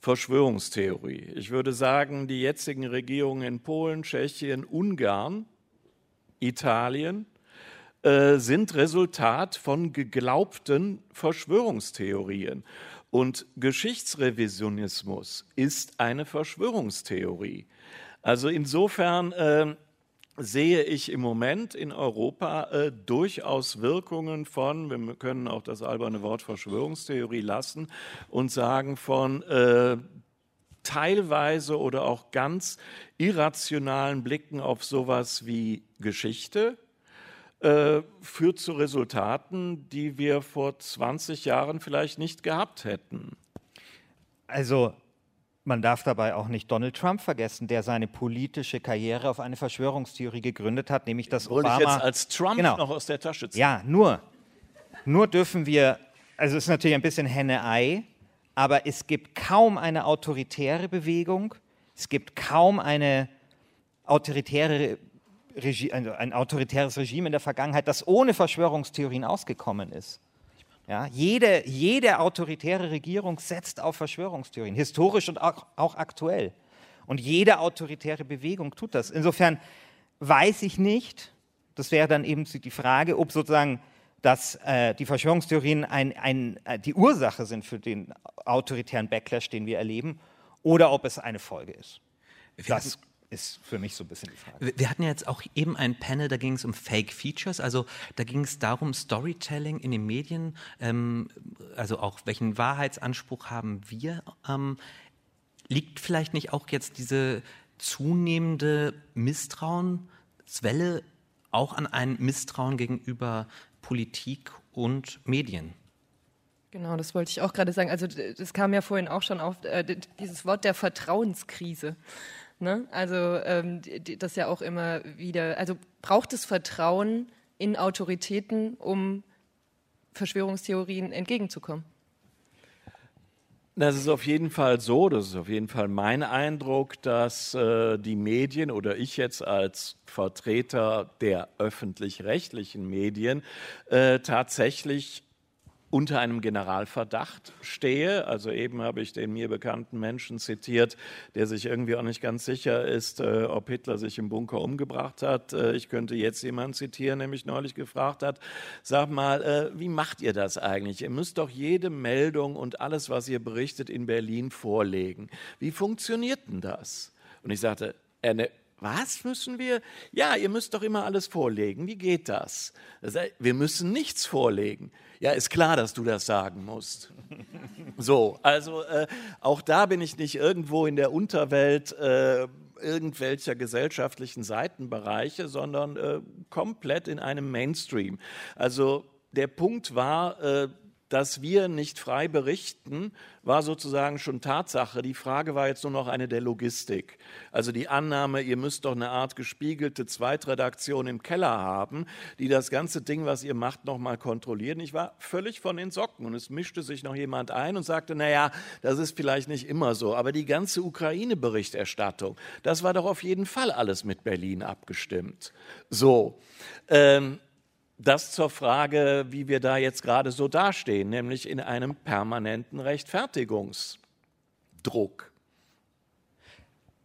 Verschwörungstheorie. Ich würde sagen, die jetzigen Regierungen in Polen, Tschechien, Ungarn, Italien, äh, sind Resultat von geglaubten Verschwörungstheorien. Und Geschichtsrevisionismus ist eine Verschwörungstheorie. Also insofern äh, sehe ich im Moment in Europa äh, durchaus Wirkungen von, wir können auch das alberne Wort Verschwörungstheorie lassen und sagen von äh, teilweise oder auch ganz irrationalen Blicken auf sowas wie Geschichte, äh, führt zu Resultaten, die wir vor 20 Jahren vielleicht nicht gehabt hätten. Also man darf dabei auch nicht Donald Trump vergessen, der seine politische Karriere auf eine Verschwörungstheorie gegründet hat, nämlich dass Wollte Obama ich jetzt als Trump genau, noch aus der Tasche ziehen. Ja, nur, nur dürfen wir, also es ist natürlich ein bisschen Henne-Ei, aber es gibt kaum eine autoritäre Bewegung, es gibt kaum eine autoritäre Regi also ein autoritäres Regime in der Vergangenheit, das ohne Verschwörungstheorien ausgekommen ist. Ja, jede, jede autoritäre Regierung setzt auf Verschwörungstheorien, historisch und auch, auch aktuell. Und jede autoritäre Bewegung tut das. Insofern weiß ich nicht, das wäre dann eben die Frage, ob sozusagen dass äh, die Verschwörungstheorien ein, ein, äh, die Ursache sind für den autoritären Backlash, den wir erleben, oder ob es eine Folge ist. Das ist für mich so ein bisschen die Frage. Wir hatten ja jetzt auch eben ein Panel, da ging es um Fake Features, also da ging es darum, Storytelling in den Medien, ähm, also auch welchen Wahrheitsanspruch haben wir. Ähm, liegt vielleicht nicht auch jetzt diese zunehmende Misstrauenswelle auch an ein Misstrauen gegenüber Politik und Medien? Genau, das wollte ich auch gerade sagen. Also das kam ja vorhin auch schon auf, äh, dieses Wort der Vertrauenskrise. Ne? Also ähm, das ja auch immer wieder, also braucht es Vertrauen in Autoritäten, um Verschwörungstheorien entgegenzukommen? Das ist auf jeden Fall so, das ist auf jeden Fall mein Eindruck, dass äh, die Medien oder ich jetzt als Vertreter der öffentlich-rechtlichen Medien äh, tatsächlich unter einem Generalverdacht stehe. Also eben habe ich den mir bekannten Menschen zitiert, der sich irgendwie auch nicht ganz sicher ist, äh, ob Hitler sich im Bunker umgebracht hat. Äh, ich könnte jetzt jemanden zitieren, der mich neulich gefragt hat, sag mal, äh, wie macht ihr das eigentlich? Ihr müsst doch jede Meldung und alles, was ihr berichtet, in Berlin vorlegen. Wie funktioniert denn das? Und ich sagte, äh, ne, was müssen wir? Ja, ihr müsst doch immer alles vorlegen. Wie geht das? Wir müssen nichts vorlegen. Ja, ist klar, dass du das sagen musst. So, also äh, auch da bin ich nicht irgendwo in der Unterwelt äh, irgendwelcher gesellschaftlichen Seitenbereiche, sondern äh, komplett in einem Mainstream. Also der Punkt war, äh, dass wir nicht frei berichten, war sozusagen schon Tatsache. Die Frage war jetzt nur noch eine der Logistik. Also die Annahme, ihr müsst doch eine Art gespiegelte Zweitredaktion im Keller haben, die das ganze Ding, was ihr macht, nochmal kontrollieren. Ich war völlig von den Socken und es mischte sich noch jemand ein und sagte, naja, das ist vielleicht nicht immer so, aber die ganze Ukraine-Berichterstattung, das war doch auf jeden Fall alles mit Berlin abgestimmt. So. Ähm, das zur Frage, wie wir da jetzt gerade so dastehen, nämlich in einem permanenten Rechtfertigungsdruck.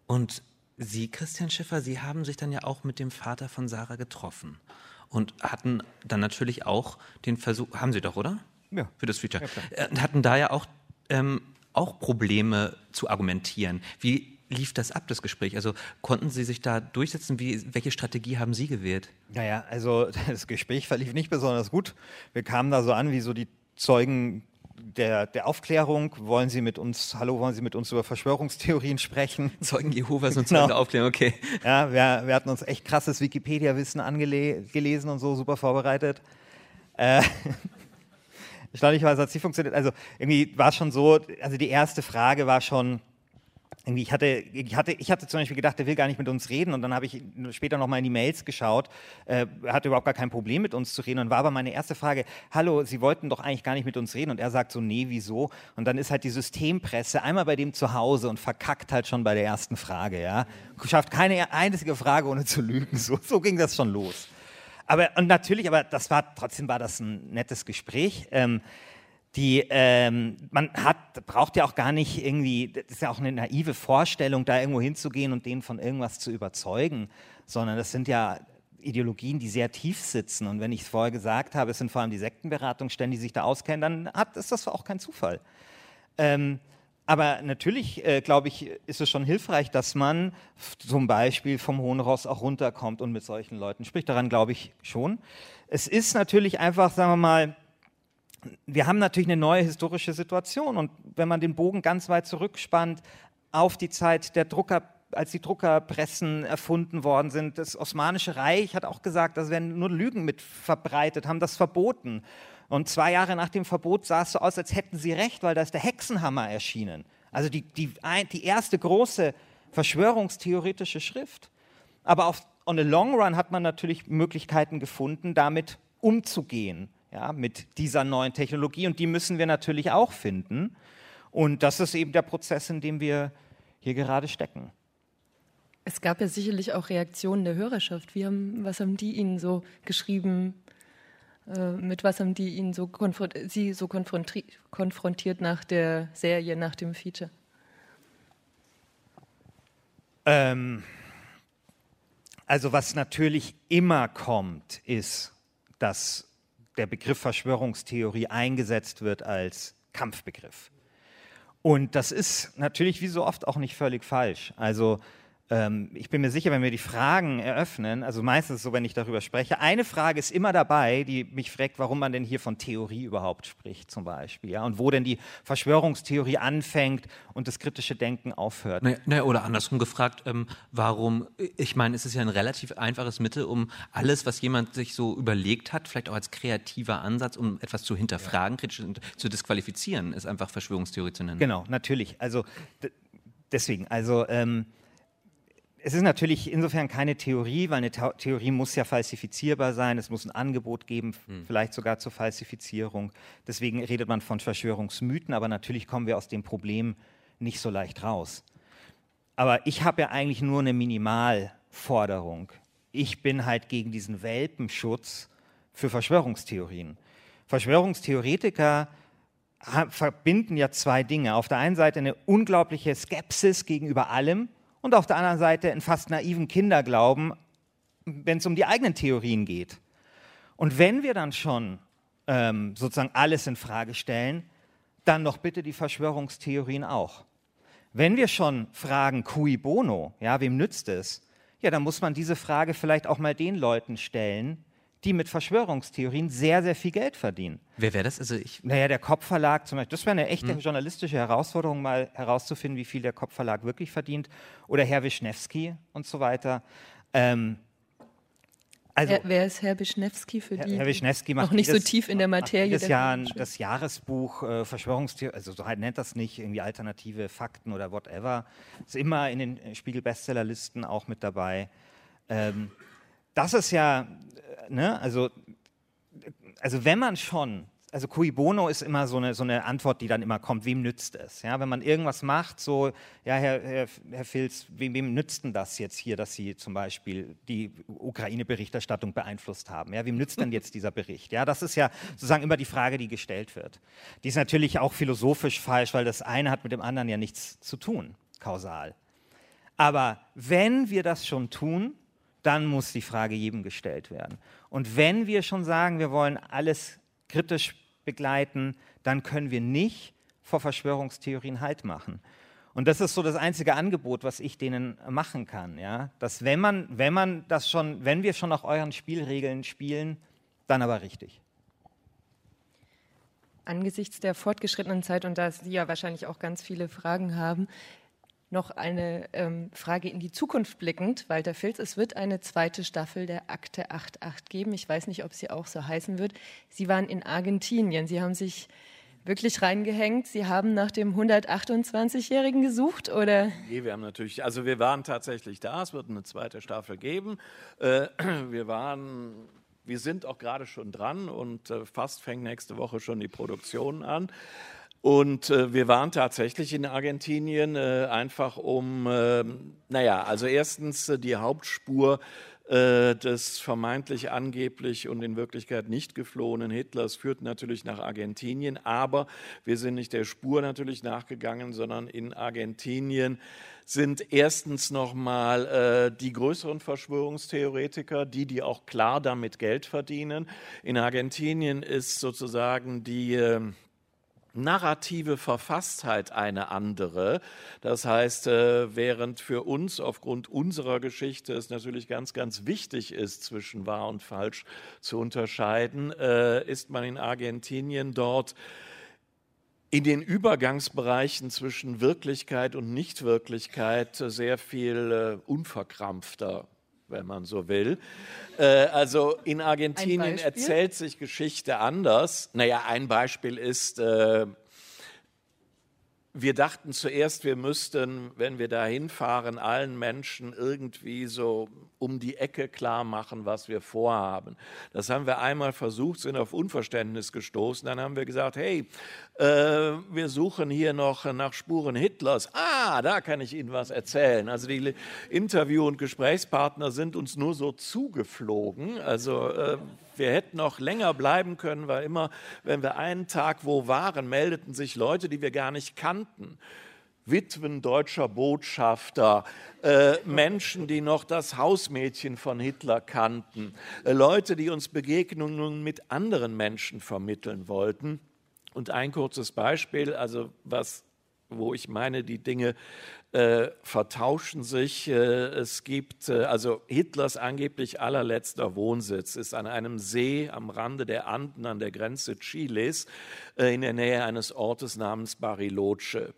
Und Sie, Christian Schiffer, Sie haben sich dann ja auch mit dem Vater von Sarah getroffen und hatten dann natürlich auch den Versuch, haben Sie doch, oder? Ja. Für das Feature. Ja, äh, hatten da ja auch, ähm, auch Probleme zu argumentieren. Wie lief das ab, das Gespräch? Also konnten Sie sich da durchsetzen? Wie, welche Strategie haben Sie gewählt? Naja, also das Gespräch verlief nicht besonders gut. Wir kamen da so an, wie so die Zeugen der, der, Aufklärung. Wollen Sie mit uns, hallo, wollen Sie mit uns über Verschwörungstheorien sprechen? Zeugen Jehovas und Zeugen genau. der Aufklärung, okay. Ja, wir, wir hatten uns echt krasses Wikipedia-Wissen angelesen und so, super vorbereitet. Äh, Erstaunlicherweise hat es nicht funktioniert. Also irgendwie war es schon so, also die erste Frage war schon, irgendwie, ich hatte, ich hatte, ich hatte zum Beispiel gedacht, der will gar nicht mit uns reden und dann habe ich später noch mal in die Mails geschaut, äh, hatte überhaupt gar kein Problem mit uns zu reden und war aber meine erste Frage, hallo, Sie wollten doch eigentlich gar nicht mit uns reden und er sagt so, nee, wieso? Und dann ist halt die Systempresse einmal bei dem zu Hause und verkackt halt schon bei der ersten Frage, ja, schafft keine einzige Frage ohne zu lügen, so, so ging das schon los. Aber und natürlich, aber das war trotzdem war das ein nettes Gespräch. Ähm, die ähm, man hat, braucht ja auch gar nicht irgendwie, das ist ja auch eine naive Vorstellung, da irgendwo hinzugehen und den von irgendwas zu überzeugen, sondern das sind ja Ideologien, die sehr tief sitzen. Und wenn ich es vorher gesagt habe, es sind vor allem die Sektenberatungsstellen, die sich da auskennen, dann hat, ist das auch kein Zufall. Ähm, aber natürlich, äh, glaube ich, ist es schon hilfreich, dass man zum Beispiel vom Hohen Ross auch runterkommt und mit solchen Leuten spricht. Daran glaube ich schon. Es ist natürlich einfach, sagen wir mal, wir haben natürlich eine neue historische Situation und wenn man den Bogen ganz weit zurückspannt auf die Zeit der Drucker, als die Druckerpressen erfunden worden sind, das Osmanische Reich hat auch gesagt, da werden nur Lügen mit verbreitet, haben das verboten. Und zwei Jahre nach dem Verbot sah es so aus, als hätten sie recht, weil da ist der Hexenhammer erschienen. Also die, die, die erste große verschwörungstheoretische Schrift. Aber auf, on a long run hat man natürlich Möglichkeiten gefunden, damit umzugehen ja, mit dieser neuen Technologie. Und die müssen wir natürlich auch finden. Und das ist eben der Prozess, in dem wir hier gerade stecken. Es gab ja sicherlich auch Reaktionen der Hörerschaft. Wie haben, was haben die Ihnen so geschrieben? Äh, mit was haben die Ihnen so Sie so konfronti konfrontiert nach der Serie, nach dem Feature? Ähm, also was natürlich immer kommt, ist, dass der Begriff Verschwörungstheorie eingesetzt wird als Kampfbegriff. Und das ist natürlich wie so oft auch nicht völlig falsch. Also ähm, ich bin mir sicher, wenn wir die Fragen eröffnen, also meistens so, wenn ich darüber spreche, eine Frage ist immer dabei, die mich fragt, warum man denn hier von Theorie überhaupt spricht, zum Beispiel, ja, und wo denn die Verschwörungstheorie anfängt und das kritische Denken aufhört. Naja, naja, oder andersrum gefragt, ähm, warum, ich meine, es ist ja ein relativ einfaches Mittel, um alles, was jemand sich so überlegt hat, vielleicht auch als kreativer Ansatz, um etwas zu hinterfragen, ja. kritisch zu disqualifizieren, ist einfach Verschwörungstheorie zu nennen. Genau, natürlich. Also deswegen, also ähm, es ist natürlich insofern keine Theorie, weil eine Theorie muss ja falsifizierbar sein. Es muss ein Angebot geben, hm. vielleicht sogar zur Falsifizierung. Deswegen redet man von Verschwörungsmythen, aber natürlich kommen wir aus dem Problem nicht so leicht raus. Aber ich habe ja eigentlich nur eine Minimalforderung. Ich bin halt gegen diesen Welpenschutz für Verschwörungstheorien. Verschwörungstheoretiker verbinden ja zwei Dinge. Auf der einen Seite eine unglaubliche Skepsis gegenüber allem, und auf der anderen Seite einen fast naiven Kinderglauben, wenn es um die eigenen Theorien geht. Und wenn wir dann schon ähm, sozusagen alles in Frage stellen, dann doch bitte die Verschwörungstheorien auch. Wenn wir schon fragen, cui bono, ja, wem nützt es? Ja, dann muss man diese Frage vielleicht auch mal den Leuten stellen, die mit Verschwörungstheorien sehr, sehr viel Geld verdienen. Wer wäre das? Also ich naja, der Kopfverlag zum Beispiel. Das wäre eine echte hm. journalistische Herausforderung, mal herauszufinden, wie viel der Kopfverlag wirklich verdient. Oder Herr Wischnewski und so weiter. Ähm, Also, wer, wer, ist Herr Wischnewski für die, Herr Wischnewski macht noch nicht jedes, so tief in der Materie jedes Jahr das Jahresbuch äh, Verschwörungstheorie, also so halt nennt das nicht, irgendwie alternative Fakten oder whatever. Ist immer in den Spiegel-Bestsellerlisten auch mit dabei. Ähm, das ist ja, ne, also, also wenn man schon also cui bono ist immer so eine, so eine Antwort, die dann immer kommt, wem nützt es? Ja, wenn man irgendwas macht, so, ja, Herr, Herr, Herr Filz, wem, wem nützt denn das jetzt hier, dass Sie zum Beispiel die Ukraine-Berichterstattung beeinflusst haben? Ja, wem nützt denn jetzt dieser Bericht? Ja, das ist ja sozusagen immer die Frage, die gestellt wird. Die ist natürlich auch philosophisch falsch, weil das eine hat mit dem anderen ja nichts zu tun, kausal. Aber wenn wir das schon tun, dann muss die Frage jedem gestellt werden. Und wenn wir schon sagen, wir wollen alles kritisch begleiten, dann können wir nicht vor Verschwörungstheorien Halt machen. Und das ist so das einzige Angebot, was ich denen machen kann, ja, dass wenn man, wenn man das schon, wenn wir schon nach euren Spielregeln spielen, dann aber richtig. Angesichts der fortgeschrittenen Zeit und da Sie ja wahrscheinlich auch ganz viele Fragen haben, noch eine ähm, Frage in die Zukunft blickend. Walter Filz, es wird eine zweite Staffel der Akte 88 geben. Ich weiß nicht, ob sie auch so heißen wird. Sie waren in Argentinien. Sie haben sich wirklich reingehängt. Sie haben nach dem 128-Jährigen gesucht, oder? Nee, wir haben natürlich, also wir waren tatsächlich da. Es wird eine zweite Staffel geben. Äh, wir waren wir sind auch gerade schon dran und äh, fast fängt nächste Woche schon die Produktion an. Und äh, wir waren tatsächlich in Argentinien äh, einfach um, äh, naja, also erstens äh, die Hauptspur äh, des vermeintlich angeblich und in Wirklichkeit nicht geflohenen Hitlers führt natürlich nach Argentinien, aber wir sind nicht der Spur natürlich nachgegangen, sondern in Argentinien sind erstens nochmal äh, die größeren Verschwörungstheoretiker, die, die auch klar damit Geld verdienen. In Argentinien ist sozusagen die äh, narrative Verfasstheit eine andere. Das heißt, äh, während für uns aufgrund unserer Geschichte es natürlich ganz, ganz wichtig ist, zwischen wahr und falsch zu unterscheiden, äh, ist man in Argentinien dort in den Übergangsbereichen zwischen Wirklichkeit und Nichtwirklichkeit sehr viel äh, unverkrampfter wenn man so will. Äh, also in Argentinien erzählt sich Geschichte anders. Naja, ein Beispiel ist, äh, wir dachten zuerst, wir müssten, wenn wir da hinfahren, allen Menschen irgendwie so um die Ecke klar machen, was wir vorhaben. Das haben wir einmal versucht, sind auf Unverständnis gestoßen. Dann haben wir gesagt, hey, äh, wir suchen hier noch nach Spuren Hitlers. Ah, da kann ich Ihnen was erzählen. Also die Interview- und Gesprächspartner sind uns nur so zugeflogen. Also äh, wir hätten noch länger bleiben können, weil immer, wenn wir einen Tag wo waren, meldeten sich Leute, die wir gar nicht kannten. Witwen deutscher Botschafter, äh, Menschen, die noch das Hausmädchen von Hitler kannten, äh, Leute, die uns Begegnungen mit anderen Menschen vermitteln wollten. Und ein kurzes Beispiel, also was, wo ich meine, die Dinge äh, vertauschen sich. Äh, es gibt, äh, also Hitlers angeblich allerletzter Wohnsitz ist an einem See am Rande der Anden an der Grenze Chiles äh, in der Nähe eines Ortes namens Bariloche.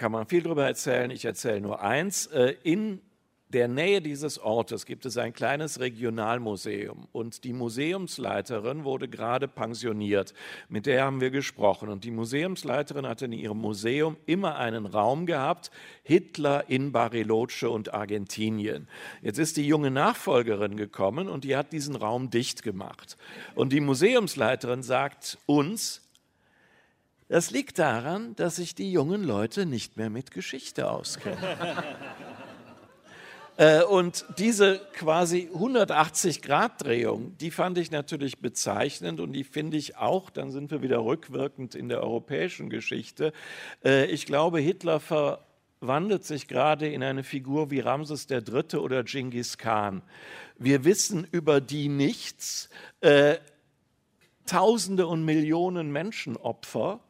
Kann man viel darüber erzählen, ich erzähle nur eins. Äh, in der Nähe dieses Ortes gibt es ein kleines Regionalmuseum und die Museumsleiterin wurde gerade pensioniert. Mit der haben wir gesprochen und die Museumsleiterin hatte in ihrem Museum immer einen Raum gehabt, Hitler in Bariloche und Argentinien. Jetzt ist die junge Nachfolgerin gekommen und die hat diesen Raum dicht gemacht. Und die Museumsleiterin sagt uns, das liegt daran, dass sich die jungen Leute nicht mehr mit Geschichte auskennen. Äh, und diese quasi 180-Grad-Drehung, die fand ich natürlich bezeichnend und die finde ich auch, dann sind wir wieder rückwirkend in der europäischen Geschichte. Äh, ich glaube, Hitler verwandelt sich gerade in eine Figur wie Ramses III. oder Genghis Khan. Wir wissen über die nichts. Äh, Tausende und Millionen Menschenopfer.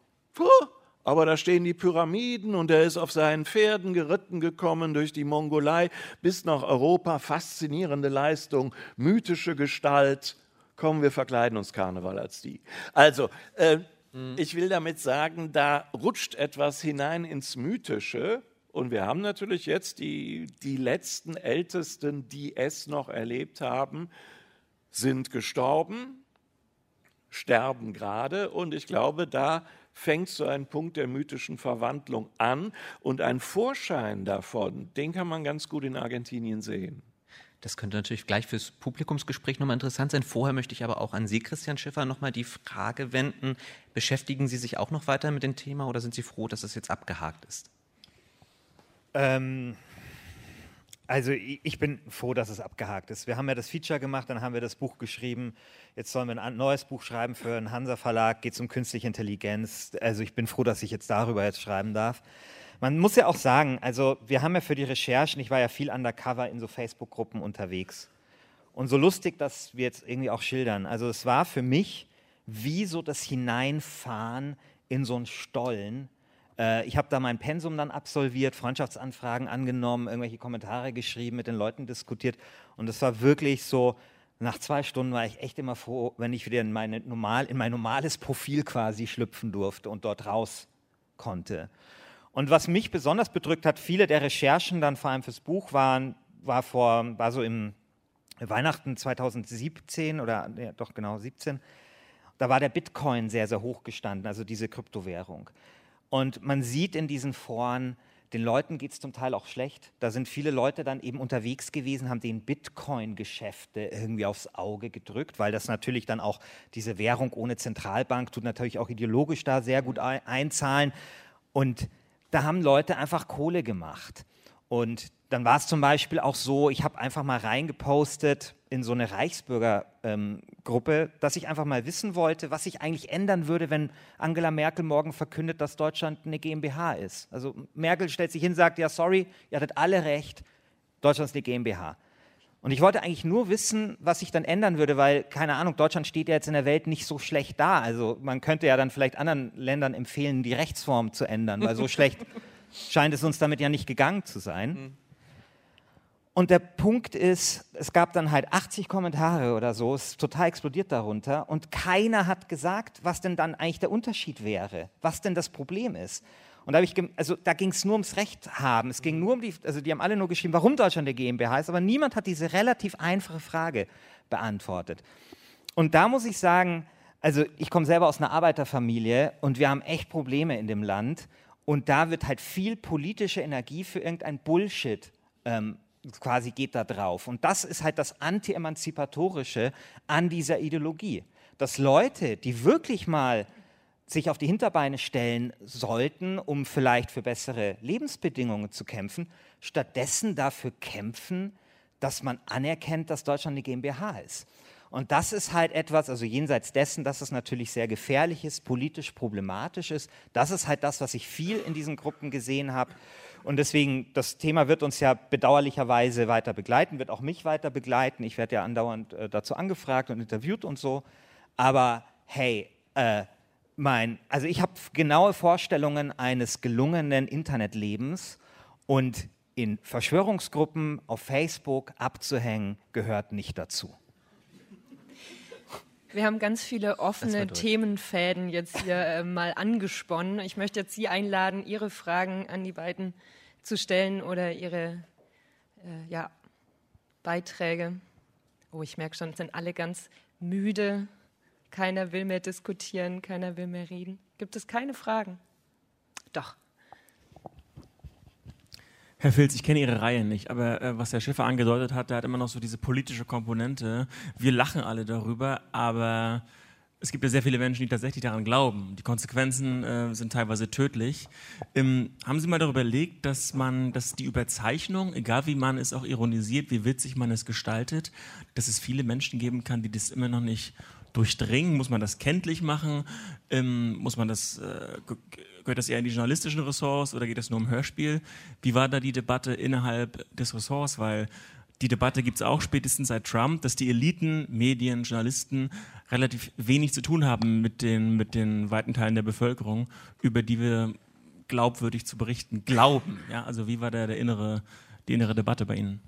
Puh, aber da stehen die Pyramiden und er ist auf seinen Pferden geritten gekommen durch die Mongolei bis nach Europa. Faszinierende Leistung, mythische Gestalt. Kommen wir verkleiden uns Karneval als die. Also, äh, mhm. ich will damit sagen, da rutscht etwas hinein ins Mythische. Und wir haben natürlich jetzt die, die letzten Ältesten, die es noch erlebt haben, sind gestorben, sterben gerade. Und ich glaube, da fängt so ein Punkt der mythischen Verwandlung an. Und ein Vorschein davon, den kann man ganz gut in Argentinien sehen. Das könnte natürlich gleich fürs Publikumsgespräch nochmal interessant sein. Vorher möchte ich aber auch an Sie, Christian Schiffer, nochmal die Frage wenden. Beschäftigen Sie sich auch noch weiter mit dem Thema oder sind Sie froh, dass es jetzt abgehakt ist? Ähm, also ich bin froh, dass es abgehakt ist. Wir haben ja das Feature gemacht, dann haben wir das Buch geschrieben. Jetzt sollen wir ein neues Buch schreiben für einen Hansa Verlag, geht es um künstliche Intelligenz. Also ich bin froh, dass ich jetzt darüber jetzt schreiben darf. Man muss ja auch sagen, also wir haben ja für die Recherchen, ich war ja viel undercover in so Facebook-Gruppen unterwegs. Und so lustig, dass wir jetzt irgendwie auch schildern. Also es war für mich wie so das Hineinfahren in so einen Stollen. Äh, ich habe da mein Pensum dann absolviert, Freundschaftsanfragen angenommen, irgendwelche Kommentare geschrieben, mit den Leuten diskutiert. Und es war wirklich so, nach zwei Stunden war ich echt immer froh, wenn ich wieder in, meine normal, in mein normales Profil quasi schlüpfen durfte und dort raus konnte. Und was mich besonders bedrückt hat, viele der Recherchen dann vor allem fürs Buch waren, war vor, war so im Weihnachten 2017 oder ja, doch genau 17, da war der Bitcoin sehr, sehr hoch gestanden, also diese Kryptowährung. Und man sieht in diesen Foren, den Leuten geht es zum Teil auch schlecht. Da sind viele Leute dann eben unterwegs gewesen, haben den Bitcoin-Geschäfte irgendwie aufs Auge gedrückt, weil das natürlich dann auch diese Währung ohne Zentralbank tut natürlich auch ideologisch da sehr gut einzahlen. Und da haben Leute einfach Kohle gemacht. Und dann war es zum Beispiel auch so, ich habe einfach mal reingepostet in so eine Reichsbürgergruppe, ähm, dass ich einfach mal wissen wollte, was sich eigentlich ändern würde, wenn Angela Merkel morgen verkündet, dass Deutschland eine GmbH ist. Also Merkel stellt sich hin, und sagt, ja, sorry, ihr hattet alle recht, Deutschland ist eine GmbH. Und ich wollte eigentlich nur wissen, was sich dann ändern würde, weil, keine Ahnung, Deutschland steht ja jetzt in der Welt nicht so schlecht da. Also man könnte ja dann vielleicht anderen Ländern empfehlen, die Rechtsform zu ändern, weil so schlecht scheint es uns damit ja nicht gegangen zu sein. Und der Punkt ist, es gab dann halt 80 Kommentare oder so, es ist total explodiert darunter und keiner hat gesagt, was denn dann eigentlich der Unterschied wäre, was denn das Problem ist. Und da, also, da ging es nur ums Recht haben. Es ging nur um die, also die haben alle nur geschrieben, warum Deutschland der GmbH ist, aber niemand hat diese relativ einfache Frage beantwortet. Und da muss ich sagen, also ich komme selber aus einer Arbeiterfamilie und wir haben echt Probleme in dem Land. Und da wird halt viel politische Energie für irgendein Bullshit ähm, quasi geht da drauf. Und das ist halt das Anti-Emanzipatorische an dieser Ideologie. Dass Leute, die wirklich mal sich auf die Hinterbeine stellen sollten, um vielleicht für bessere Lebensbedingungen zu kämpfen, stattdessen dafür kämpfen, dass man anerkennt, dass Deutschland eine GmbH ist. Und das ist halt etwas, also jenseits dessen, dass es natürlich sehr gefährlich ist, politisch problematisch ist, das ist halt das, was ich viel in diesen Gruppen gesehen habe. Und deswegen, das Thema wird uns ja bedauerlicherweise weiter begleiten, wird auch mich weiter begleiten. Ich werde ja andauernd äh, dazu angefragt und interviewt und so. Aber hey, äh, mein, also ich habe genaue Vorstellungen eines gelungenen Internetlebens und in Verschwörungsgruppen auf Facebook abzuhängen gehört nicht dazu. Wir haben ganz viele offene Themenfäden jetzt hier äh, mal angesponnen. Ich möchte jetzt Sie einladen, Ihre Fragen an die beiden zu stellen oder Ihre äh, ja, Beiträge. Oh, ich merke schon, sind alle ganz müde. Keiner will mehr diskutieren, keiner will mehr reden. Gibt es keine Fragen? Doch. Herr Filz, ich kenne Ihre Reihe nicht, aber äh, was Herr Schiffer angedeutet hat, der hat immer noch so diese politische Komponente. Wir lachen alle darüber, aber es gibt ja sehr viele Menschen, die tatsächlich daran glauben. Die Konsequenzen äh, sind teilweise tödlich. Ähm, haben Sie mal darüber überlegt, dass man, dass die Überzeichnung, egal wie man es auch ironisiert, wie witzig man es gestaltet, dass es viele Menschen geben kann, die das immer noch nicht durchdringen? Muss man das kenntlich machen? Ähm, muss man das, äh, gehört das eher in die journalistischen Ressorts oder geht das nur um Hörspiel? Wie war da die Debatte innerhalb des Ressorts? Weil die Debatte gibt es auch spätestens seit Trump, dass die Eliten, Medien, Journalisten relativ wenig zu tun haben mit den, mit den weiten Teilen der Bevölkerung, über die wir glaubwürdig zu berichten glauben. Ja, also wie war da der innere, die innere Debatte bei Ihnen?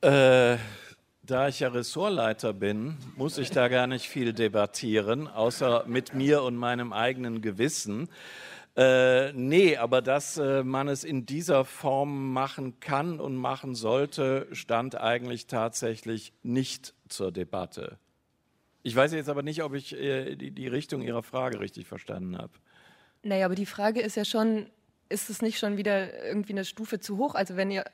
Äh, da ich ja Ressortleiter bin, muss ich da gar nicht viel debattieren, außer mit mir und meinem eigenen Gewissen. Äh, nee, aber dass äh, man es in dieser Form machen kann und machen sollte, stand eigentlich tatsächlich nicht zur Debatte. Ich weiß jetzt aber nicht, ob ich äh, die, die Richtung Ihrer Frage richtig verstanden habe. Naja, aber die Frage ist ja schon, ist es nicht schon wieder irgendwie eine Stufe zu hoch? Also wenn ihr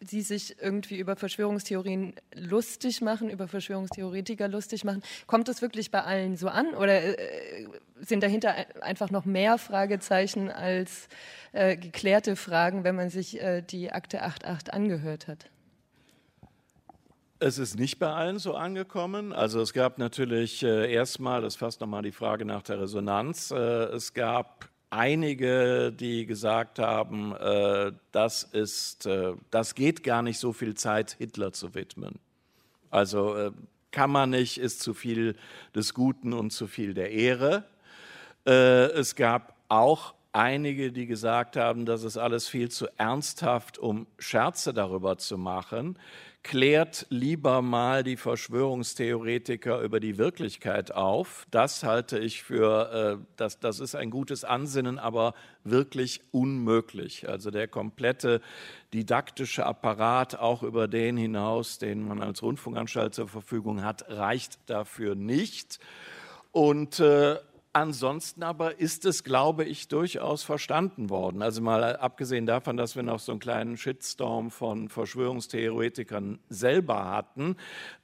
sie sich irgendwie über Verschwörungstheorien lustig machen, über Verschwörungstheoretiker lustig machen. Kommt das wirklich bei allen so an oder äh, sind dahinter einfach noch mehr Fragezeichen als äh, geklärte Fragen, wenn man sich äh, die Akte 8.8 angehört hat? Es ist nicht bei allen so angekommen. Also es gab natürlich äh, erstmal, das fasst nochmal die Frage nach der Resonanz, äh, es gab einige, die gesagt haben, äh, das, ist, äh, das geht gar nicht so viel Zeit, Hitler zu widmen. Also äh, kann man nicht, ist zu viel des Guten und zu viel der Ehre. Äh, es gab auch einige, die gesagt haben, das ist alles viel zu ernsthaft, um Scherze darüber zu machen klärt lieber mal die Verschwörungstheoretiker über die Wirklichkeit auf. Das halte ich für, äh, das, das ist ein gutes Ansinnen, aber wirklich unmöglich. Also der komplette didaktische Apparat, auch über den hinaus, den man als Rundfunkanstalt zur Verfügung hat, reicht dafür nicht. Und äh, Ansonsten aber ist es, glaube ich, durchaus verstanden worden. Also mal abgesehen davon, dass wir noch so einen kleinen Shitstorm von Verschwörungstheoretikern selber hatten,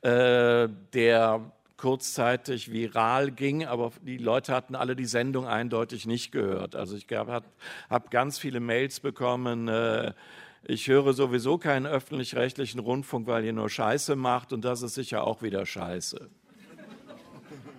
äh, der kurzzeitig viral ging, aber die Leute hatten alle die Sendung eindeutig nicht gehört. Also ich habe hab ganz viele Mails bekommen. Äh, ich höre sowieso keinen öffentlich-rechtlichen Rundfunk, weil ihr nur Scheiße macht und das ist sicher auch wieder Scheiße.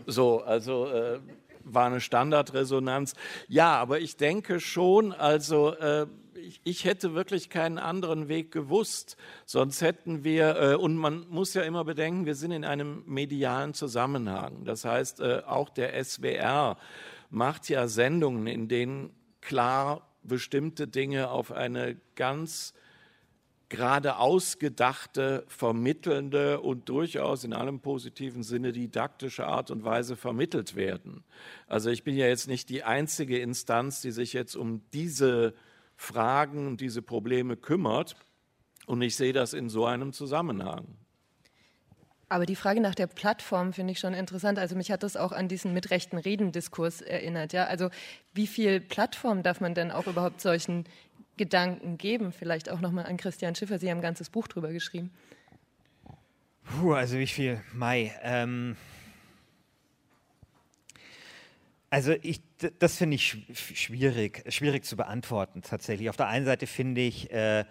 So, also äh, war eine Standardresonanz. Ja, aber ich denke schon, also äh, ich, ich, hätte wirklich keinen anderen Weg gewusst. Sonst hätten wir, äh, und man muss ja immer bedenken, wir sind in einem medialen Zusammenhang. Das heißt, äh, auch der SWR macht ja Sendungen, in denen klar bestimmte Dinge auf eine ganz gerade ausgedachte, vermittelnde und durchaus in allem positiven Sinne didaktische Art und Weise vermittelt werden. Also ich bin ja jetzt nicht die einzige Instanz, die sich jetzt um diese Fragen und diese Probleme kümmert. Und ich sehe das in so einem Zusammenhang. Aber die Frage nach der Plattform finde ich schon interessant. Also mich hat das auch an diesen mit rechten Reden-Diskurs erinnert. Ja? Also wie viel Plattform darf man denn auch überhaupt solchen Gedanken geben? Vielleicht auch nochmal an Christian Schiffer. Sie haben ein ganzes Buch drüber geschrieben. Puh, also wie viel? Mai. Ähm also ich, das finde ich schwierig, schwierig zu beantworten tatsächlich. Auf der einen Seite finde ich, äh,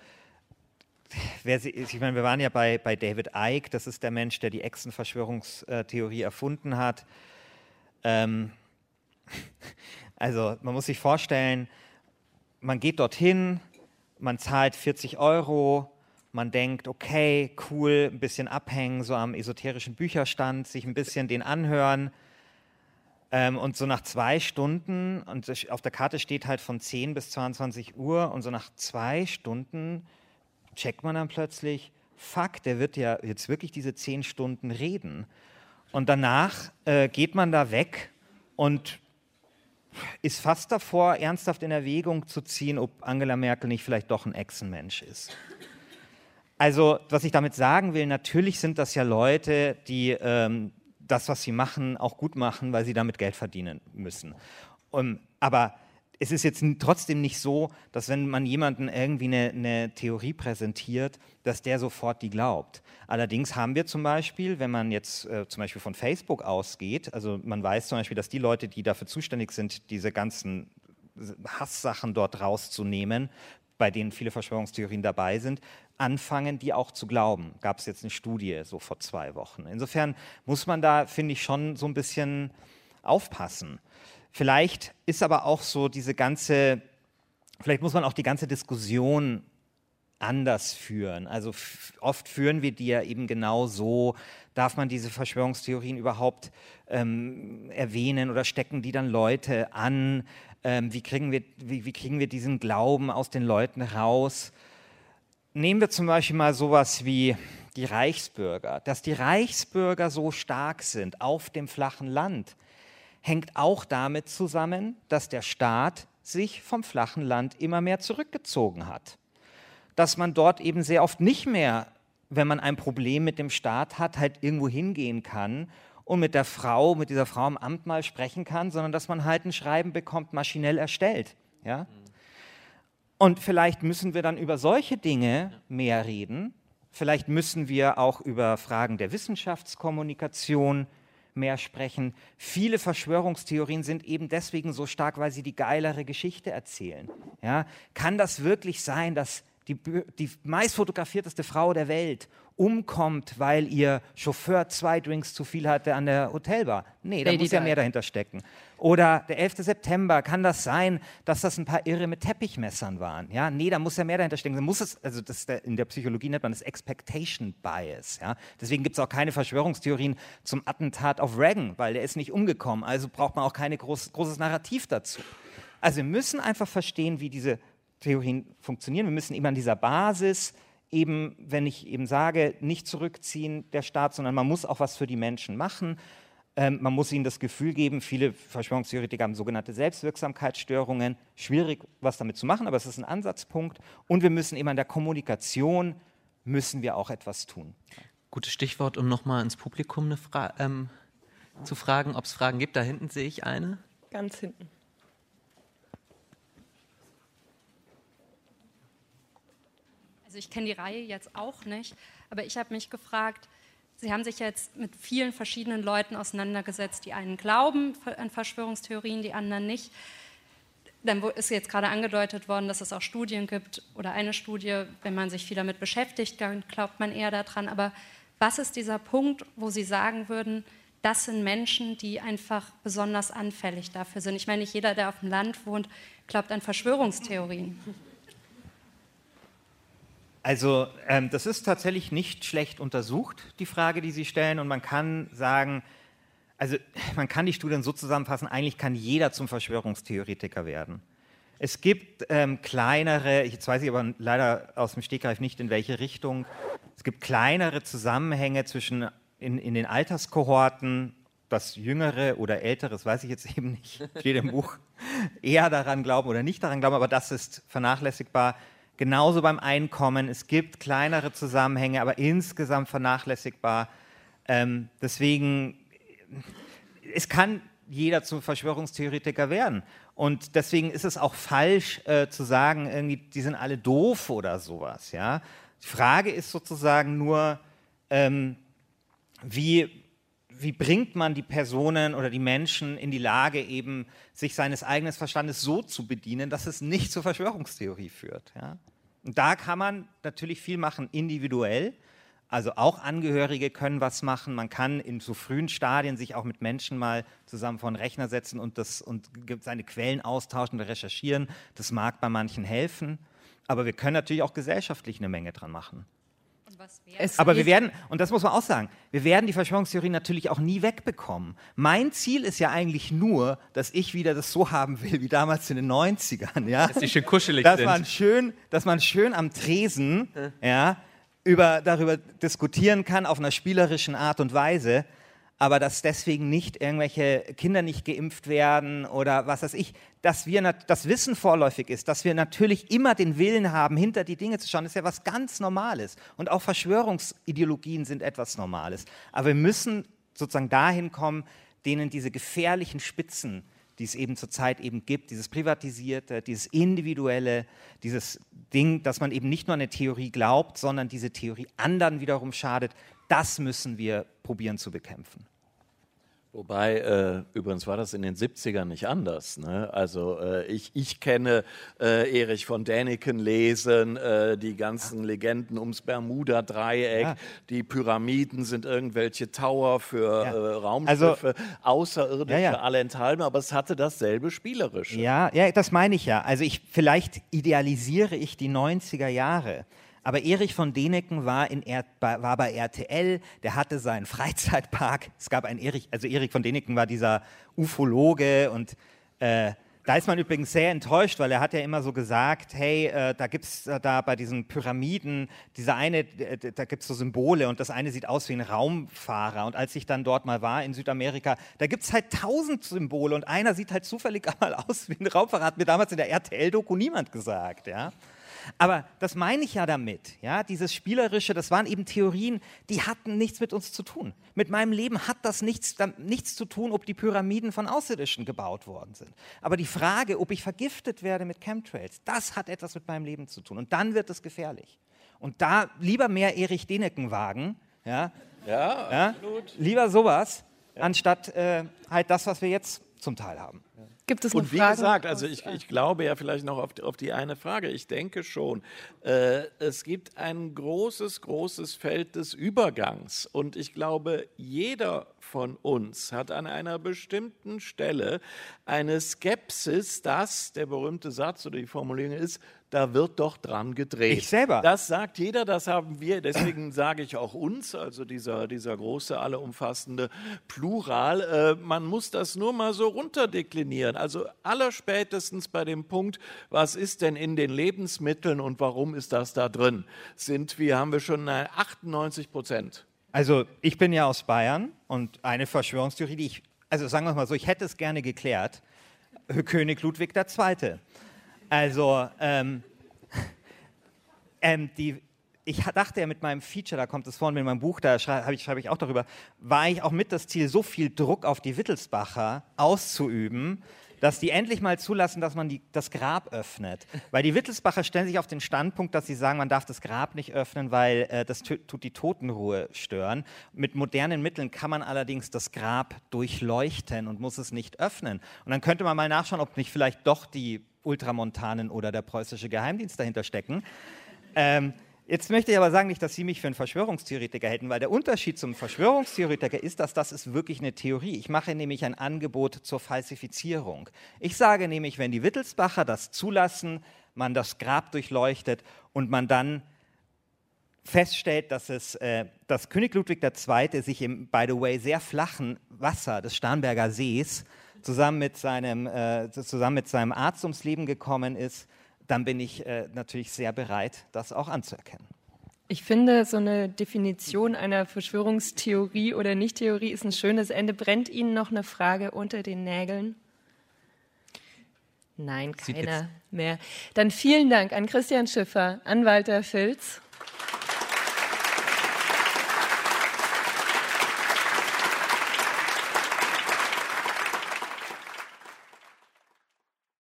wer, ich meine, wir waren ja bei, bei David Icke, das ist der Mensch, der die Echsenverschwörungstheorie erfunden hat. Ähm also man muss sich vorstellen, man geht dorthin, man zahlt 40 Euro, man denkt, okay, cool, ein bisschen abhängen, so am esoterischen Bücherstand, sich ein bisschen den anhören. Ähm, und so nach zwei Stunden, und auf der Karte steht halt von 10 bis 22 Uhr, und so nach zwei Stunden checkt man dann plötzlich, fuck, der wird ja jetzt wirklich diese 10 Stunden reden. Und danach äh, geht man da weg und ist fast davor, ernsthaft in Erwägung zu ziehen, ob Angela Merkel nicht vielleicht doch ein Echsenmensch ist. Also, was ich damit sagen will, natürlich sind das ja Leute, die ähm, das, was sie machen, auch gut machen, weil sie damit Geld verdienen müssen. Um, aber es ist jetzt trotzdem nicht so, dass wenn man jemanden irgendwie eine, eine, Theorie präsentiert, dass der sofort die glaubt. Allerdings haben wir zum Beispiel, wenn man jetzt äh, zum Beispiel von Facebook ausgeht, also man weiß zum Beispiel, dass die Leute, die dafür zuständig sind, diese ganzen Hasssachen dort rauszunehmen, bei denen viele Verschwörungstheorien dabei sind, anfangen, die auch zu glauben. Gab es jetzt eine Studie so vor zwei Wochen. Insofern muss man da, finde ich, schon so ein bisschen aufpassen. Vielleicht ist aber auch so diese ganze, vielleicht muss man auch die ganze Diskussion anders führen. Also oft führen wir die ja eben genau so, darf man diese Verschwörungstheorien überhaupt ähm, erwähnen oder stecken die dann Leute an? Ähm, wie, kriegen wir, wie, wie kriegen wir diesen Glauben aus den Leuten raus? Nehmen wir zum Beispiel mal sowas wie die Reichsbürger. Dass die Reichsbürger so stark sind auf dem flachen Land, hängt auch damit zusammen, dass der Staat sich vom flachen Land immer mehr zurückgezogen hat. Dass man dort eben sehr oft nicht mehr, wenn man ein Problem mit dem Staat hat, halt irgendwo hingehen kann und mit der Frau, mit dieser Frau im Amt mal sprechen kann, sondern dass man halt ein Schreiben bekommt, maschinell erstellt. Ja? Und vielleicht müssen wir dann über solche Dinge mehr reden. Vielleicht müssen wir auch über Fragen der Wissenschaftskommunikation mehr sprechen. Viele Verschwörungstheorien sind eben deswegen so stark, weil sie die geilere Geschichte erzählen. Ja? Kann das wirklich sein, dass die, die meist fotografierteste Frau der Welt umkommt, weil ihr Chauffeur zwei Drinks zu viel hatte an der Hotelbar. Nee, da Lady muss ja mehr dahinter stecken. Oder der 11. September, kann das sein, dass das ein paar Irre mit Teppichmessern waren? Ja, nee, da muss ja mehr dahinter stecken. Da muss es, also das in der Psychologie nennt man das Expectation Bias. Ja? Deswegen gibt es auch keine Verschwörungstheorien zum Attentat auf Reagan, weil der ist nicht umgekommen. Also braucht man auch kein groß, großes Narrativ dazu. Also wir müssen einfach verstehen, wie diese Theorien funktionieren. Wir müssen eben an dieser Basis eben, wenn ich eben sage, nicht zurückziehen der Staat, sondern man muss auch was für die Menschen machen. Ähm, man muss ihnen das Gefühl geben, viele Verschwörungstheoretiker haben sogenannte Selbstwirksamkeitsstörungen. Schwierig, was damit zu machen, aber es ist ein Ansatzpunkt. Und wir müssen eben an der Kommunikation, müssen wir auch etwas tun. Gutes Stichwort, um nochmal ins Publikum Fra ähm, zu fragen, ob es Fragen gibt. Da hinten sehe ich eine. Ganz hinten. Also ich kenne die Reihe jetzt auch nicht, aber ich habe mich gefragt, Sie haben sich jetzt mit vielen verschiedenen Leuten auseinandergesetzt. Die einen glauben an Verschwörungstheorien, die anderen nicht. Dann ist jetzt gerade angedeutet worden, dass es auch Studien gibt oder eine Studie, wenn man sich viel damit beschäftigt, dann glaubt man eher daran. Aber was ist dieser Punkt, wo Sie sagen würden, das sind Menschen, die einfach besonders anfällig dafür sind? Ich meine, nicht jeder, der auf dem Land wohnt, glaubt an Verschwörungstheorien. Also ähm, das ist tatsächlich nicht schlecht untersucht, die Frage, die Sie stellen. Und man kann sagen, also man kann die Studien so zusammenfassen, eigentlich kann jeder zum Verschwörungstheoretiker werden. Es gibt ähm, kleinere, jetzt weiß ich aber leider aus dem Stegreif nicht, in welche Richtung, es gibt kleinere Zusammenhänge zwischen in, in den Alterskohorten, das Jüngere oder Ältere, das weiß ich jetzt eben nicht, steht im Buch, eher daran glauben oder nicht daran glauben, aber das ist vernachlässigbar. Genauso beim Einkommen. Es gibt kleinere Zusammenhänge, aber insgesamt vernachlässigbar. Ähm, deswegen, es kann jeder zum Verschwörungstheoretiker werden. Und deswegen ist es auch falsch äh, zu sagen, irgendwie, die sind alle doof oder sowas. Ja? Die Frage ist sozusagen nur, ähm, wie, wie bringt man die Personen oder die Menschen in die Lage, eben sich seines eigenen Verstandes so zu bedienen, dass es nicht zur Verschwörungstheorie führt. Ja? Und da kann man natürlich viel machen, individuell. Also auch Angehörige können was machen. Man kann in so frühen Stadien sich auch mit Menschen mal zusammen vor einen Rechner setzen und, das, und seine Quellen austauschen und recherchieren. Das mag bei manchen helfen. Aber wir können natürlich auch gesellschaftlich eine Menge dran machen. Aber wir werden, und das muss man auch sagen, wir werden die Verschwörungstheorie natürlich auch nie wegbekommen. Mein Ziel ist ja eigentlich nur, dass ich wieder das so haben will wie damals in den 90ern. Ja? Dass die schön kuschelig dass sind. Man schön, dass man schön am Tresen ja, über, darüber diskutieren kann auf einer spielerischen Art und Weise aber dass deswegen nicht irgendwelche Kinder nicht geimpft werden oder was weiß ich, dass wir das Wissen vorläufig ist, dass wir natürlich immer den Willen haben, hinter die Dinge zu schauen, ist ja was ganz Normales. Und auch Verschwörungsideologien sind etwas Normales. Aber wir müssen sozusagen dahin kommen, denen diese gefährlichen Spitzen, die es eben zurzeit eben gibt, dieses Privatisierte, dieses Individuelle, dieses Ding, dass man eben nicht nur an eine Theorie glaubt, sondern diese Theorie anderen wiederum schadet, das müssen wir probieren zu bekämpfen. Wobei, äh, übrigens war das in den 70ern nicht anders. Ne? Also äh, ich, ich kenne äh, Erich von Däniken lesen, äh, die ganzen ja. Legenden ums Bermuda-Dreieck, ja. die Pyramiden sind irgendwelche Tower für ja. Äh, Raumschiffe, also, außerirdische, alle enthalten, aber es hatte dasselbe Spielerische. Ja, ja, das meine ich ja. Also ich, vielleicht idealisiere ich die 90er Jahre. Aber Erich von Deneken war, in er war bei RTL, der hatte seinen Freizeitpark. Es gab einen Erich, also Erich von Deneken war dieser Ufologe und äh, Da ist man übrigens sehr enttäuscht, weil er hat ja immer so gesagt, hey, äh, da gibt es äh, da bei diesen Pyramiden, diese eine, da gibt es so Symbole und das eine sieht aus wie ein Raumfahrer. Und als ich dann dort mal war in Südamerika, da gibt es halt tausend Symbole und einer sieht halt zufällig einmal aus wie ein Raumfahrer, hat mir damals in der RTL-Doku niemand gesagt. Ja? Aber das meine ich ja damit. Ja, dieses Spielerische, das waren eben Theorien, die hatten nichts mit uns zu tun. Mit meinem Leben hat das nichts, nichts zu tun, ob die Pyramiden von Außerirdischen gebaut worden sind. Aber die Frage, ob ich vergiftet werde mit Chemtrails, das hat etwas mit meinem Leben zu tun. Und dann wird es gefährlich. Und da lieber mehr Erich Deneken wagen, ja, ja, ja lieber sowas, ja. anstatt äh, halt das, was wir jetzt zum Teil haben. Gibt es Und wie Fragen? gesagt, also ich, ich, glaube ja vielleicht noch auf die, auf die eine Frage. Ich denke schon, äh, es gibt ein großes, großes Feld des Übergangs. Und ich glaube, jeder von uns hat an einer bestimmten Stelle eine Skepsis, dass der berühmte Satz oder die Formulierung ist, da wird doch dran gedreht. Ich selber. Das sagt jeder, das haben wir. Deswegen sage ich auch uns, also dieser, dieser große, alle umfassende Plural. Äh, man muss das nur mal so runterdeklinieren. Also allerspätestens bei dem Punkt, was ist denn in den Lebensmitteln und warum ist das da drin, sind wir, haben wir schon 98 Prozent. Also ich bin ja aus Bayern und eine Verschwörungstheorie, die ich, also sagen wir mal so, ich hätte es gerne geklärt, König Ludwig II. Also, ähm, ähm, die, ich dachte ja mit meinem Feature, da kommt es vor, mit meinem Buch, da schreibe ich, schreibe ich auch darüber, war ich auch mit das Ziel, so viel Druck auf die Wittelsbacher auszuüben, dass die endlich mal zulassen, dass man die, das Grab öffnet. Weil die Wittelsbacher stellen sich auf den Standpunkt, dass sie sagen, man darf das Grab nicht öffnen, weil äh, das tut die Totenruhe stören. Mit modernen Mitteln kann man allerdings das Grab durchleuchten und muss es nicht öffnen. Und dann könnte man mal nachschauen, ob nicht vielleicht doch die Ultramontanen oder der preußische Geheimdienst dahinter stecken. Ähm, jetzt möchte ich aber sagen, nicht, dass Sie mich für einen Verschwörungstheoretiker hätten, weil der Unterschied zum Verschwörungstheoretiker ist, dass das ist wirklich eine Theorie. Ich mache nämlich ein Angebot zur Falsifizierung. Ich sage nämlich, wenn die Wittelsbacher das zulassen, man das Grab durchleuchtet und man dann feststellt, dass, es, äh, dass König Ludwig II. sich im, by the way, sehr flachen Wasser des Starnberger Sees zusammen mit seinem, äh, zusammen mit seinem Arzt ums Leben gekommen ist, dann bin ich äh, natürlich sehr bereit, das auch anzuerkennen. Ich finde, so eine Definition einer Verschwörungstheorie oder Nicht-Theorie ist ein schönes Ende. Brennt Ihnen noch eine Frage unter den Nägeln? Nein, keiner mehr. Dann vielen Dank an Christian Schiffer, an Walter Filz.